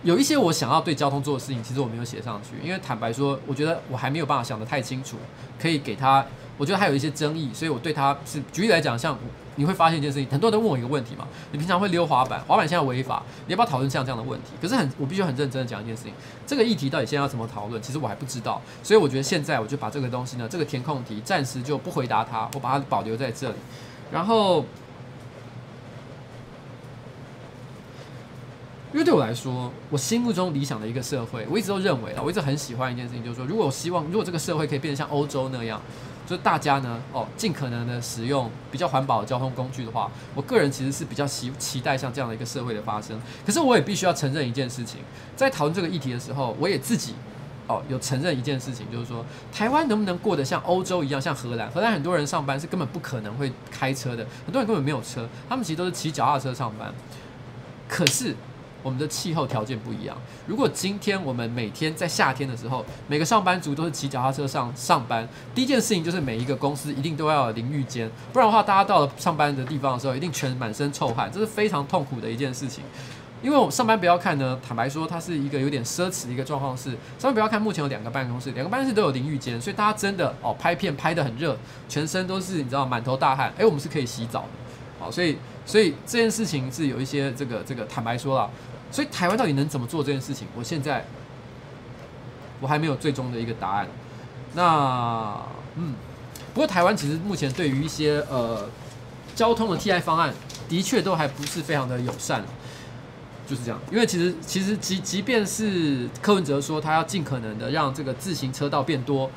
Speaker 1: 有一些我想要对交通做的事情，其实我没有写上去，因为坦白说，我觉得我还没有办法想得太清楚，可以给他。我觉得还有一些争议，所以我对他是举例来讲，像。”你会发现一件事情，很多人都问我一个问题嘛，你平常会溜滑板，滑板现在违法，你要不要讨论像这样的问题？可是很，我必须很认真的讲一件事情，这个议题到底现在要怎么讨论？其实我还不知道，所以我觉得现在我就把这个东西呢，这个填空题暂时就不回答它，我把它保留在这里。然后，因为对我来说，我心目中理想的一个社会，我一直都认为啊，我一直很喜欢一件事情，就是说，如果我希望，如果这个社会可以变得像欧洲那样。就是大家呢，哦，尽可能的使用比较环保的交通工具的话，我个人其实是比较期期待像这样的一个社会的发生。可是我也必须要承认一件事情，在讨论这个议题的时候，我也自己哦有承认一件事情，就是说台湾能不能过得像欧洲一样，像荷兰？荷兰很多人上班是根本不可能会开车的，很多人根本没有车，他们其实都是骑脚踏车上班。可是。我们的气候条件不一样。如果今天我们每天在夏天的时候，每个上班族都是骑脚踏车上上班，第一件事情就是每一个公司一定都要有淋浴间，不然的话，大家到了上班的地方的时候，一定全满身臭汗，这是非常痛苦的一件事情。因为我上班不要看呢，坦白说，它是一个有点奢侈的一个状况。是上班不要看，目前有两个办公室，两个办公室都有淋浴间，所以大家真的哦拍片拍得很热，全身都是你知道满头大汗。哎，我们是可以洗澡的，好，所以所以这件事情是有一些这个这个坦白说啦，所以台湾到底能怎么做这件事情？我现在我还没有最终的一个答案。那嗯，不过台湾其实目前对于一些呃交通的替代方案，的确都还不是非常的友善。就是这样，因为其实其实即即便是柯文哲说他要尽可能的让这个自行车道变多，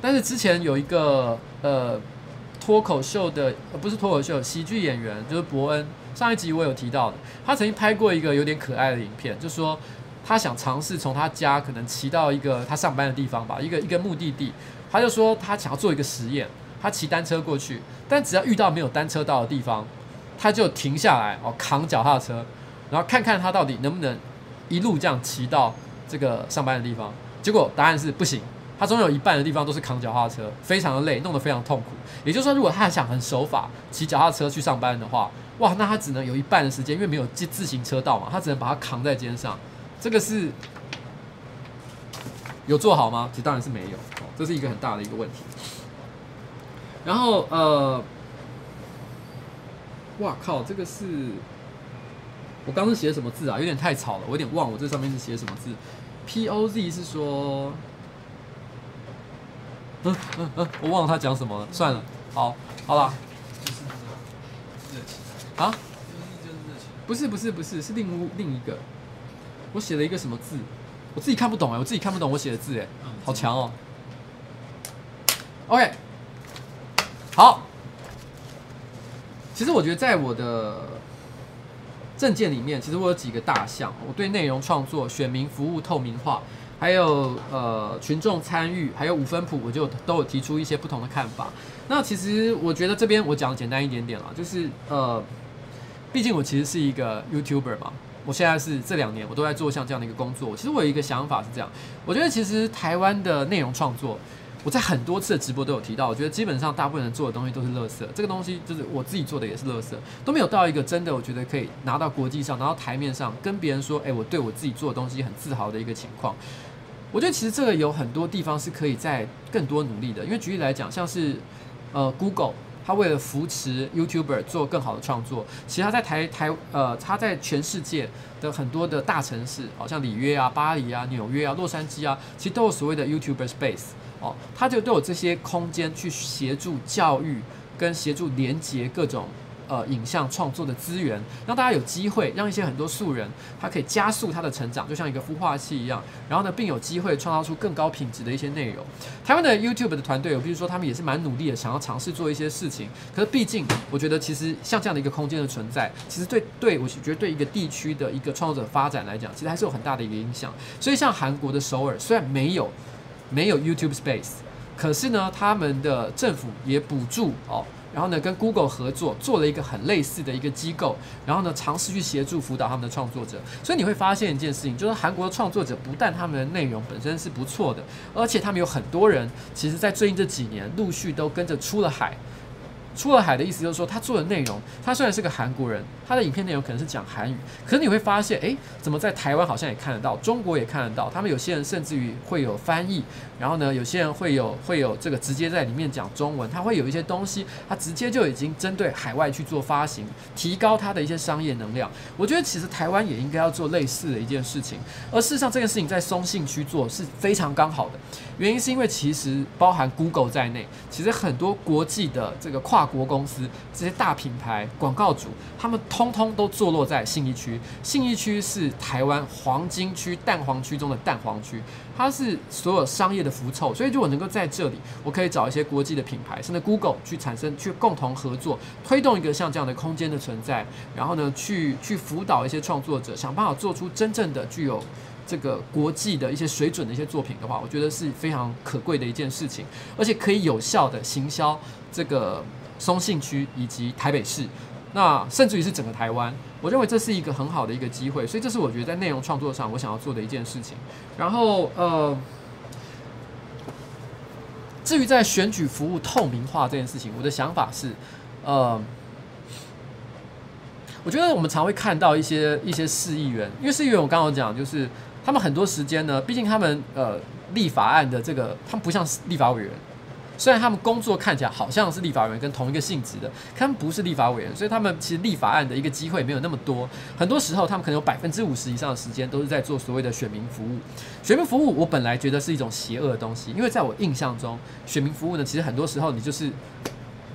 Speaker 1: 但是之前有一个呃脱口秀的，呃不是脱口秀，喜剧演员就是伯恩，上一集我有提到的，他曾经拍过一个有点可爱的影片，就说他想尝试从他家可能骑到一个他上班的地方吧，一个一个目的地，他就说他想要做一个实验，他骑单车过去，但只要遇到没有单车道的地方，他就停下来哦扛脚踏车。然后看看他到底能不能一路这样骑到这个上班的地方，结果答案是不行。他总有一半的地方都是扛脚踏车，非常的累，弄得非常痛苦。也就是说，如果他想很守法骑脚踏车去上班的话，哇，那他只能有一半的时间，因为没有自自行车道嘛，他只能把它扛在肩上。这个是有做好吗？其实当然是没有，这是一个很大的一个问题。然后呃，哇靠，这个是。我刚刚写什么字啊？有点太吵了，我有点忘我这上面是写什么字。P O Z 是说，嗯嗯嗯，我忘了他讲什么了，算了，好，好了。就是热情啊？不是不是不是，是另另一个。我写了一个什么字？我自己看不懂哎，我自己看不懂我写的字哎，好强哦。OK，好。其实我觉得在我的。证件里面，其实我有几个大项，我对内容创作、选民服务透明化，还有呃群众参与，还有五分谱，我就都有提出一些不同的看法。那其实我觉得这边我讲简单一点点了，就是呃，毕竟我其实是一个 YouTuber 嘛，我现在是这两年我都在做像这样的一个工作。其实我有一个想法是这样，我觉得其实台湾的内容创作。我在很多次的直播都有提到，我觉得基本上大部分人做的东西都是垃圾。这个东西就是我自己做的也是垃圾，都没有到一个真的我觉得可以拿到国际上、拿到台面上跟别人说，诶，我对我自己做的东西很自豪的一个情况。我觉得其实这个有很多地方是可以再更多努力的，因为举例来讲，像是呃 Google，它为了扶持 YouTuber 做更好的创作，其实它在台台呃，它在全世界的很多的大城市，好像里约啊、巴黎啊、纽约啊、洛杉矶啊，其实都有所谓的 YouTuber Space。哦，它就都有这些空间去协助教育跟协助连接各种呃影像创作的资源，让大家有机会，让一些很多素人他可以加速他的成长，就像一个孵化器一样。然后呢，并有机会创造出更高品质的一些内容。台湾的 YouTube 的团队，我必须说他们也是蛮努力的，想要尝试做一些事情。可是毕竟，我觉得其实像这样的一个空间的存在，其实对对我觉得对一个地区的一个创作者发展来讲，其实还是有很大的一个影响。所以像韩国的首尔，虽然没有。没有 YouTube Space，可是呢，他们的政府也补助哦，然后呢，跟 Google 合作做了一个很类似的一个机构，然后呢，尝试去协助辅导他们的创作者。所以你会发现一件事情，就是韩国的创作者不但他们的内容本身是不错的，而且他们有很多人，其实在最近这几年陆续都跟着出了海。出了海的意思就是说，他做的内容，他虽然是个韩国人，他的影片内容可能是讲韩语，可是你会发现，诶，怎么在台湾好像也看得到，中国也看得到，他们有些人甚至于会有翻译，然后呢，有些人会有会有这个直接在里面讲中文，他会有一些东西，他直接就已经针对海外去做发行，提高他的一些商业能量。我觉得其实台湾也应该要做类似的一件事情，而事实上这件事情在松信区做是非常刚好的，原因是因为其实包含 Google 在内，其实很多国际的这个跨。国公司这些大品牌广告主，他们通通都坐落在信义区。信义区是台湾黄金区、蛋黄区中的蛋黄区，它是所有商业的符凑。所以，如果能够在这里，我可以找一些国际的品牌，甚至 Google 去产生、去共同合作，推动一个像这样的空间的存在。然后呢，去去辅导一些创作者，想办法做出真正的具有。这个国际的一些水准的一些作品的话，我觉得是非常可贵的一件事情，而且可以有效的行销这个松信区以及台北市，那甚至于是整个台湾，我认为这是一个很好的一个机会，所以这是我觉得在内容创作上我想要做的一件事情。然后呃，至于在选举服务透明化这件事情，我的想法是，呃，我觉得我们常会看到一些一些市议员，因为市议员我刚刚讲就是他们很多时间呢，毕竟他们呃立法案的这个，他们不像立法委员。虽然他们工作看起来好像是立法委员跟同一个性质的，他们不是立法委员，所以他们其实立法案的一个机会没有那么多。很多时候，他们可能有百分之五十以上的时间都是在做所谓的选民服务。选民服务，我本来觉得是一种邪恶的东西，因为在我印象中，选民服务呢，其实很多时候你就是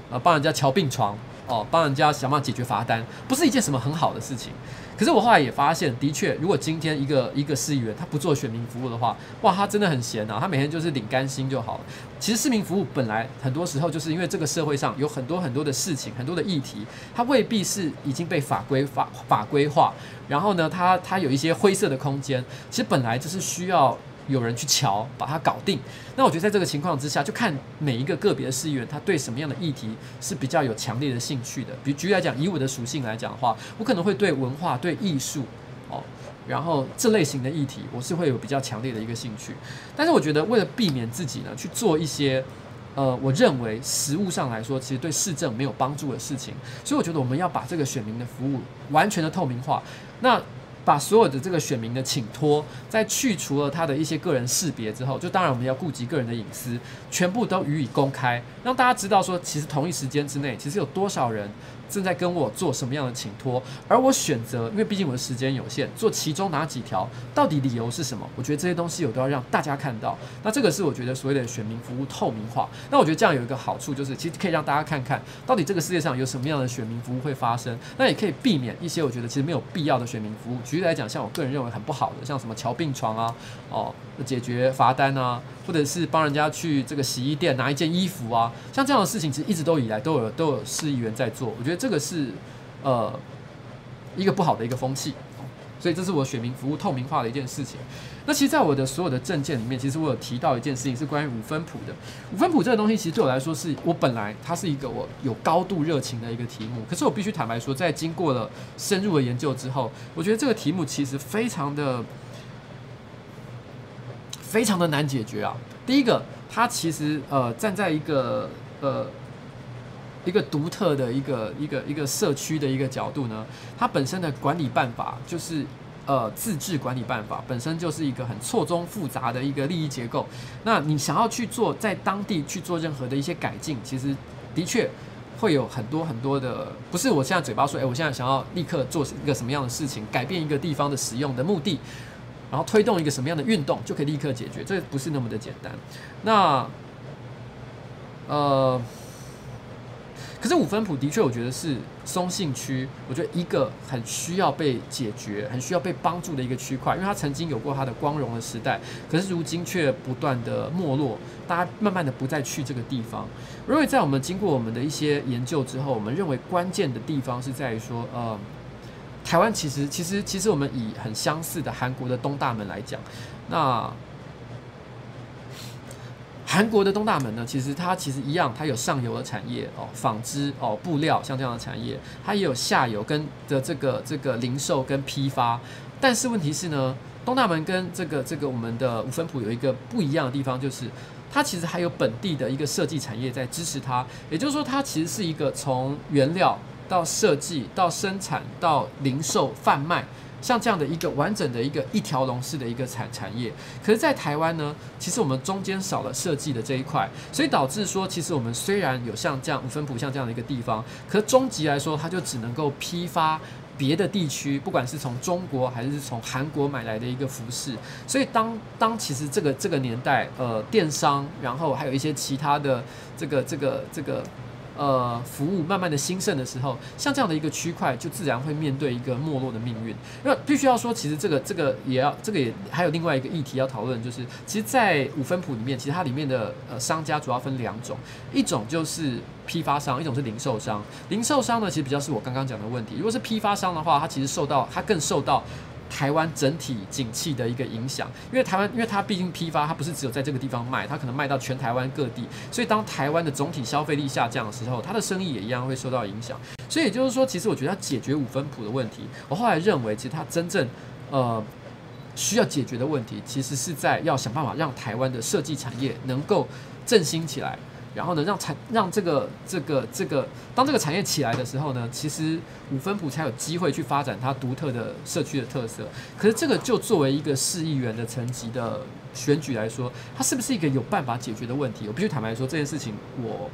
Speaker 1: 呃帮人家瞧病床哦，帮人家想办法解决罚单，不是一件什么很好的事情。可是我后来也发现，的确，如果今天一个一个市议员他不做选民服务的话，哇，他真的很闲啊，他每天就是领干薪就好了。其实市民服务本来很多时候就是因为这个社会上有很多很多的事情，很多的议题，它未必是已经被法规法法规化，然后呢，它它有一些灰色的空间，其实本来就是需要。有人去瞧，把它搞定。那我觉得在这个情况之下，就看每一个个别的市议员，他对什么样的议题是比较有强烈的兴趣的。比如举例来讲，以我的属性来讲的话，我可能会对文化、对艺术，哦，然后这类型的议题，我是会有比较强烈的一个兴趣。但是我觉得，为了避免自己呢去做一些，呃，我认为实务上来说，其实对市政没有帮助的事情，所以我觉得我们要把这个选民的服务完全的透明化。那把所有的这个选民的请托，在去除了他的一些个人识别之后，就当然我们要顾及个人的隐私，全部都予以公开，让大家知道说，其实同一时间之内，其实有多少人。正在跟我做什么样的请托，而我选择，因为毕竟我的时间有限，做其中哪几条，到底理由是什么？我觉得这些东西我都要让大家看到。那这个是我觉得所谓的选民服务透明化。那我觉得这样有一个好处，就是其实可以让大家看看到底这个世界上有什么样的选民服务会发生。那也可以避免一些我觉得其实没有必要的选民服务。举例来讲，像我个人认为很不好的，像什么乔病床啊，哦，解决罚单啊，或者是帮人家去这个洗衣店拿一件衣服啊，像这样的事情，其实一直都以来都有都有市议员在做。我觉得。这个是，呃，一个不好的一个风气，所以这是我选民服务透明化的一件事情。那其实，在我的所有的政见里面，其实我有提到一件事情，是关于五分谱的。五分谱这个东西，其实对我来说，是我本来它是一个我有高度热情的一个题目。可是我必须坦白说，在经过了深入的研究之后，我觉得这个题目其实非常的、非常的难解决啊。第一个，它其实呃站在一个呃。一个独特的一个一个一个社区的一个角度呢，它本身的管理办法就是呃自治管理办法，本身就是一个很错综复杂的一个利益结构。那你想要去做在当地去做任何的一些改进，其实的确会有很多很多的，不是我现在嘴巴说，哎，我现在想要立刻做一个什么样的事情，改变一个地方的使用的目的，然后推动一个什么样的运动就可以立刻解决，这不是那么的简单。那呃。可是五分埔的确，我觉得是松信区，我觉得一个很需要被解决、很需要被帮助的一个区块，因为它曾经有过它的光荣的时代，可是如今却不断的没落，大家慢慢的不再去这个地方。因为在我们经过我们的一些研究之后，我们认为关键的地方是在于说，呃，台湾其实其实其实我们以很相似的韩国的东大门来讲，那。韩国的东大门呢，其实它其实一样，它有上游的产业哦，纺织哦，布料像这样的产业，它也有下游跟的这个这个零售跟批发。但是问题是呢，东大门跟这个这个我们的五分埔有一个不一样的地方，就是它其实还有本地的一个设计产业在支持它。也就是说，它其实是一个从原料到设计到生产到零售贩卖。像这样的一个完整的一个一条龙式的一个产产业，可是，在台湾呢，其实我们中间少了设计的这一块，所以导致说，其实我们虽然有像这样五分埔像这样的一个地方，可终极来说，它就只能够批发别的地区，不管是从中国还是从韩国买来的一个服饰。所以当当其实这个这个年代，呃，电商，然后还有一些其他的这个这个这个。呃，服务慢慢的兴盛的时候，像这样的一个区块，就自然会面对一个没落的命运。那必须要说，其实这个这个也要，这个也还有另外一个议题要讨论，就是其实，在五分谱里面，其实它里面的呃商家主要分两种，一种就是批发商，一种是零售商。零售商呢，其实比较是我刚刚讲的问题。如果是批发商的话，它其实受到它更受到台湾整体景气的一个影响。因为台湾，因为它毕竟批发，它不是只有在这个地方卖，它可能卖到全台湾各地。所以当台湾的总体消费力下降的时候，它的生意也一样会受到影响。所以也就是说，其实我觉得要解决五分埔的问题，我后来认为，其实它真正呃需要解决的问题，其实是在要想办法让台湾的设计产业能够振兴起来。然后呢，让产让这个这个这个，当这个产业起来的时候呢，其实五分埔才有机会去发展它独特的社区的特色。可是这个就作为一个市议员的层级的选举来说，它是不是一个有办法解决的问题？我必须坦白说，这件事情我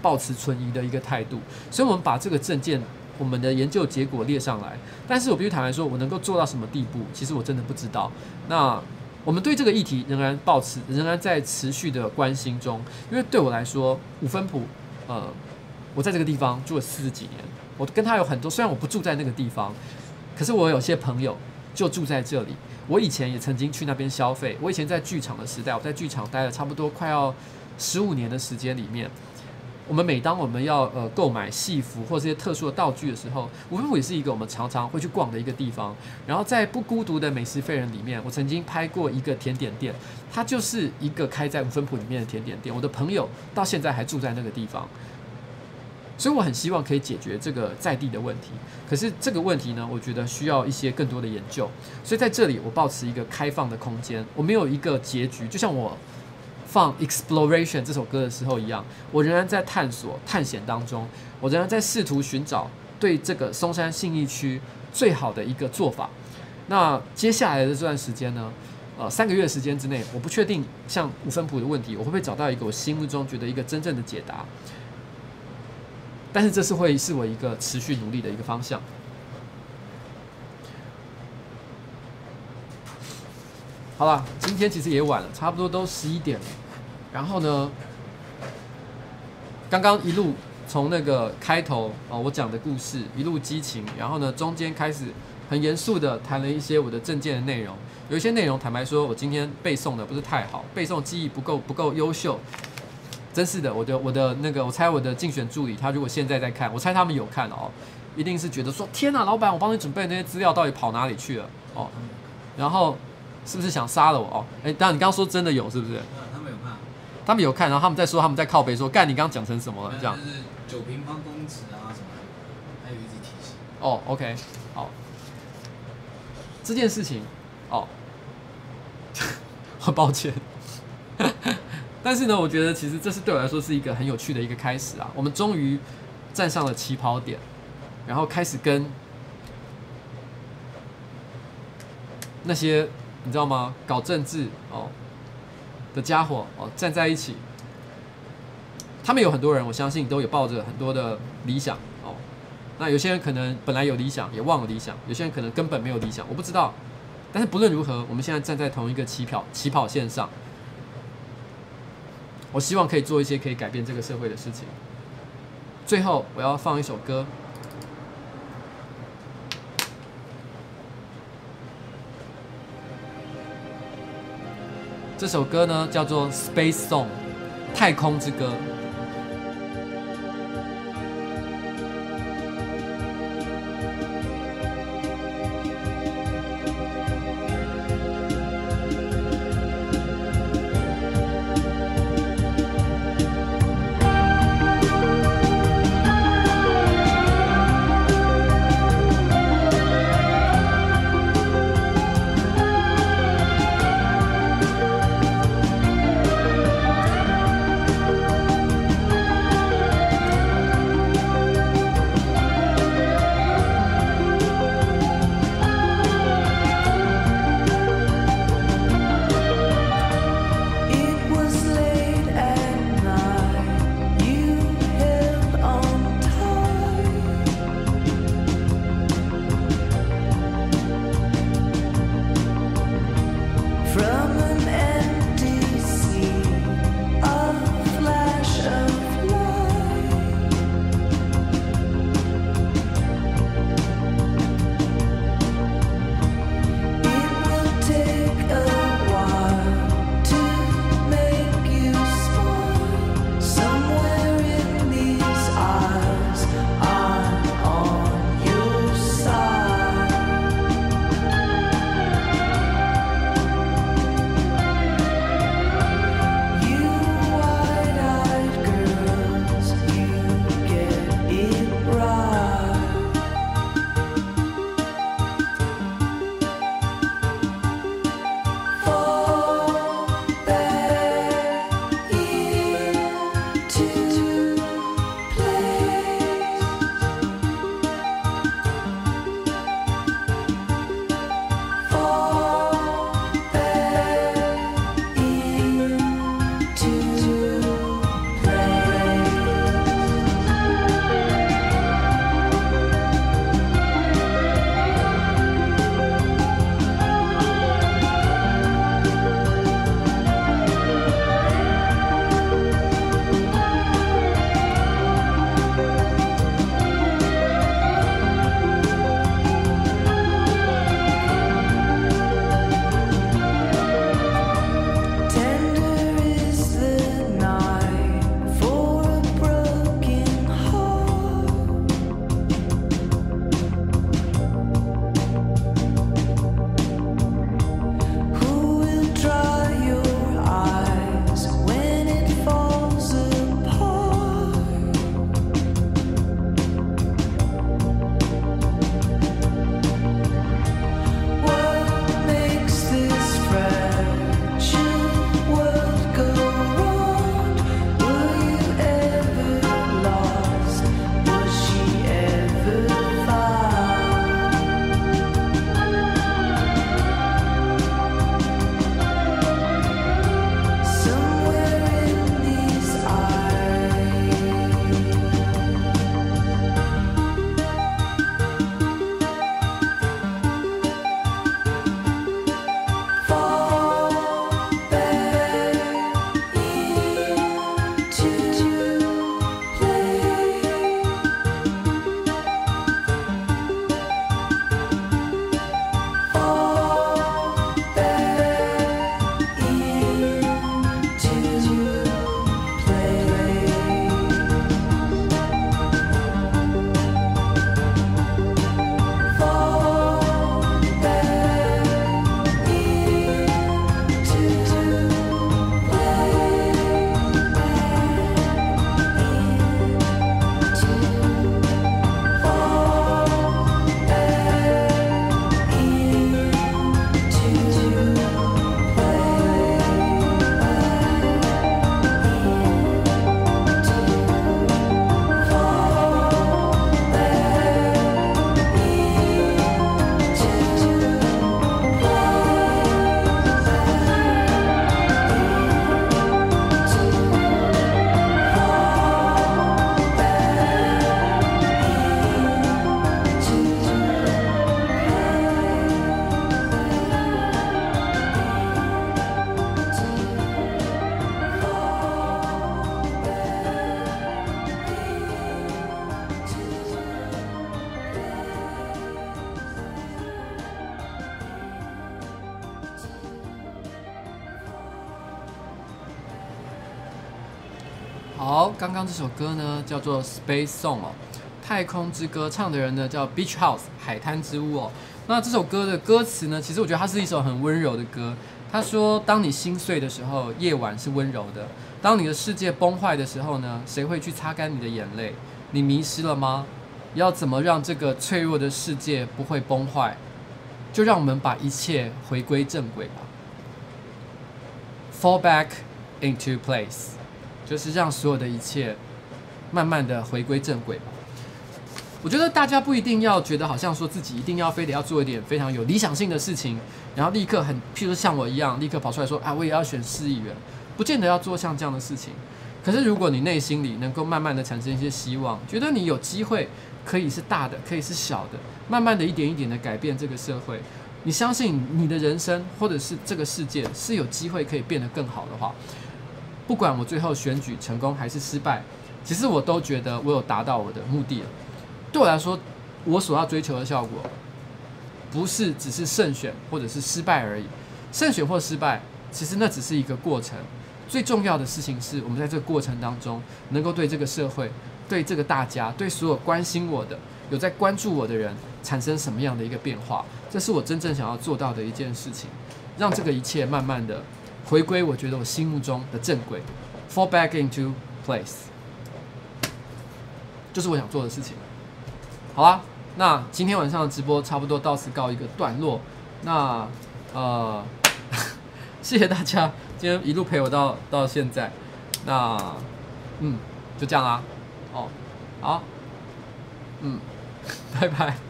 Speaker 1: 抱持存疑的一个态度。所以，我们把这个证件、我们的研究结果列上来，但是我必须坦白说，我能够做到什么地步，其实我真的不知道。那。我们对这个议题仍然保持，仍然在持续的关心中。因为对我来说，五分埔，呃，我在这个地方住了四十几年，我跟他有很多。虽然我不住在那个地方，可是我有些朋友就住在这里。我以前也曾经去那边消费。我以前在剧场的时代，我在剧场待了差不多快要十五年的时间里面。我们每当我们要呃购买戏服或这些特殊的道具的时候，五分埔也是一个我们常常会去逛的一个地方。然后在不孤独的美食废人里面，我曾经拍过一个甜点店，它就是一个开在五分埔里面的甜点店。我的朋友到现在还住在那个地方，所以我很希望可以解决这个在地的问题。可是这个问题呢，我觉得需要一些更多的研究。所以在这里，我保持一个开放的空间，我没有一个结局，就像我。放《Exploration》这首歌的时候一样，我仍然在探索、探险当中，我仍然在试图寻找对这个松山信义区最好的一个做法。那接下来的这段时间呢，呃，三个月时间之内，我不确定像五分埔的问题，我会不会找到一个我心目中觉得一个真正的解答。但是这是会是我一个持续努力的一个方向。好了，今天其实也晚了，差不多都十一点了。然后呢，刚刚一路从那个开头啊，我讲的故事一路激情，然后呢，中间开始很严肃的谈了一些我的政见的内容。有一些内容，坦白说，我今天背诵的不是太好，背诵记忆不够不够优秀。真是的，我的我的那个，我猜我的竞选助理他如果现在在看，我猜他们有看哦，一定是觉得说，天哪，老板，我帮你准备那些资料到底跑哪里去了哦？然后。是不是想杀了我哦？哎，当然你刚刚说真的有是不是？
Speaker 4: 他们有看，
Speaker 1: 然后他们在说他们在靠背说干，你刚刚讲成什么了？这样。
Speaker 4: 就是九平方公尺啊什么的，还有一直提醒。
Speaker 1: 哦，OK，好。这件事情，哦，[laughs] 很抱歉。[laughs] 但是呢，我觉得其实这是对我来说是一个很有趣的一个开始啊。我们终于站上了起跑点，然后开始跟那些。你知道吗？搞政治哦的家伙哦站在一起，他们有很多人，我相信都有抱着很多的理想哦。那有些人可能本来有理想，也忘了理想；有些人可能根本没有理想，我不知道。但是不论如何，我们现在站在同一个起跑起跑线上，我希望可以做一些可以改变这个社会的事情。最后，我要放一首歌。这首歌呢，叫做《Space Song》，太空之歌。歌呢叫做《Space Song》哦，太空之歌，唱的人呢叫 Beach House 海滩之屋哦。那这首歌的歌词呢，其实我觉得它是一首很温柔的歌。他说：“当你心碎的时候，夜晚是温柔的；当你的世界崩坏的时候呢，谁会去擦干你的眼泪？你迷失了吗？要怎么让这个脆弱的世界不会崩坏？就让我们把一切回归正轨吧。Fall back into place。”就是让所有的一切慢慢的回归正轨吧。我觉得大家不一定要觉得好像说自己一定要非得要做一点非常有理想性的事情，然后立刻很，譬如像我一样，立刻跑出来说啊，我也要选市议员，不见得要做像这样的事情。可是如果你内心里能够慢慢的产生一些希望，觉得你有机会可以是大的，可以是小的，慢慢的一点一点的改变这个社会，你相信你的人生或者是这个世界是有机会可以变得更好的话。不管我最后选举成功还是失败，其实我都觉得我有达到我的目的了。对我来说，我所要追求的效果，不是只是胜选或者是失败而已。胜选或失败，其实那只是一个过程。最重要的事情是我们在这个过程当中，能够对这个社会、对这个大家、对所有关心我的、有在关注我的人，产生什么样的一个变化。这是我真正想要做到的一件事情，让这个一切慢慢的。回归，我觉得我心目中的正轨，fall back into place，就是我想做的事情。好啊，那今天晚上的直播差不多到此告一个段落。那呃，[laughs] 谢谢大家今天一路陪我到到现在。那嗯，就这样啦。哦，好，嗯，[laughs] 拜拜。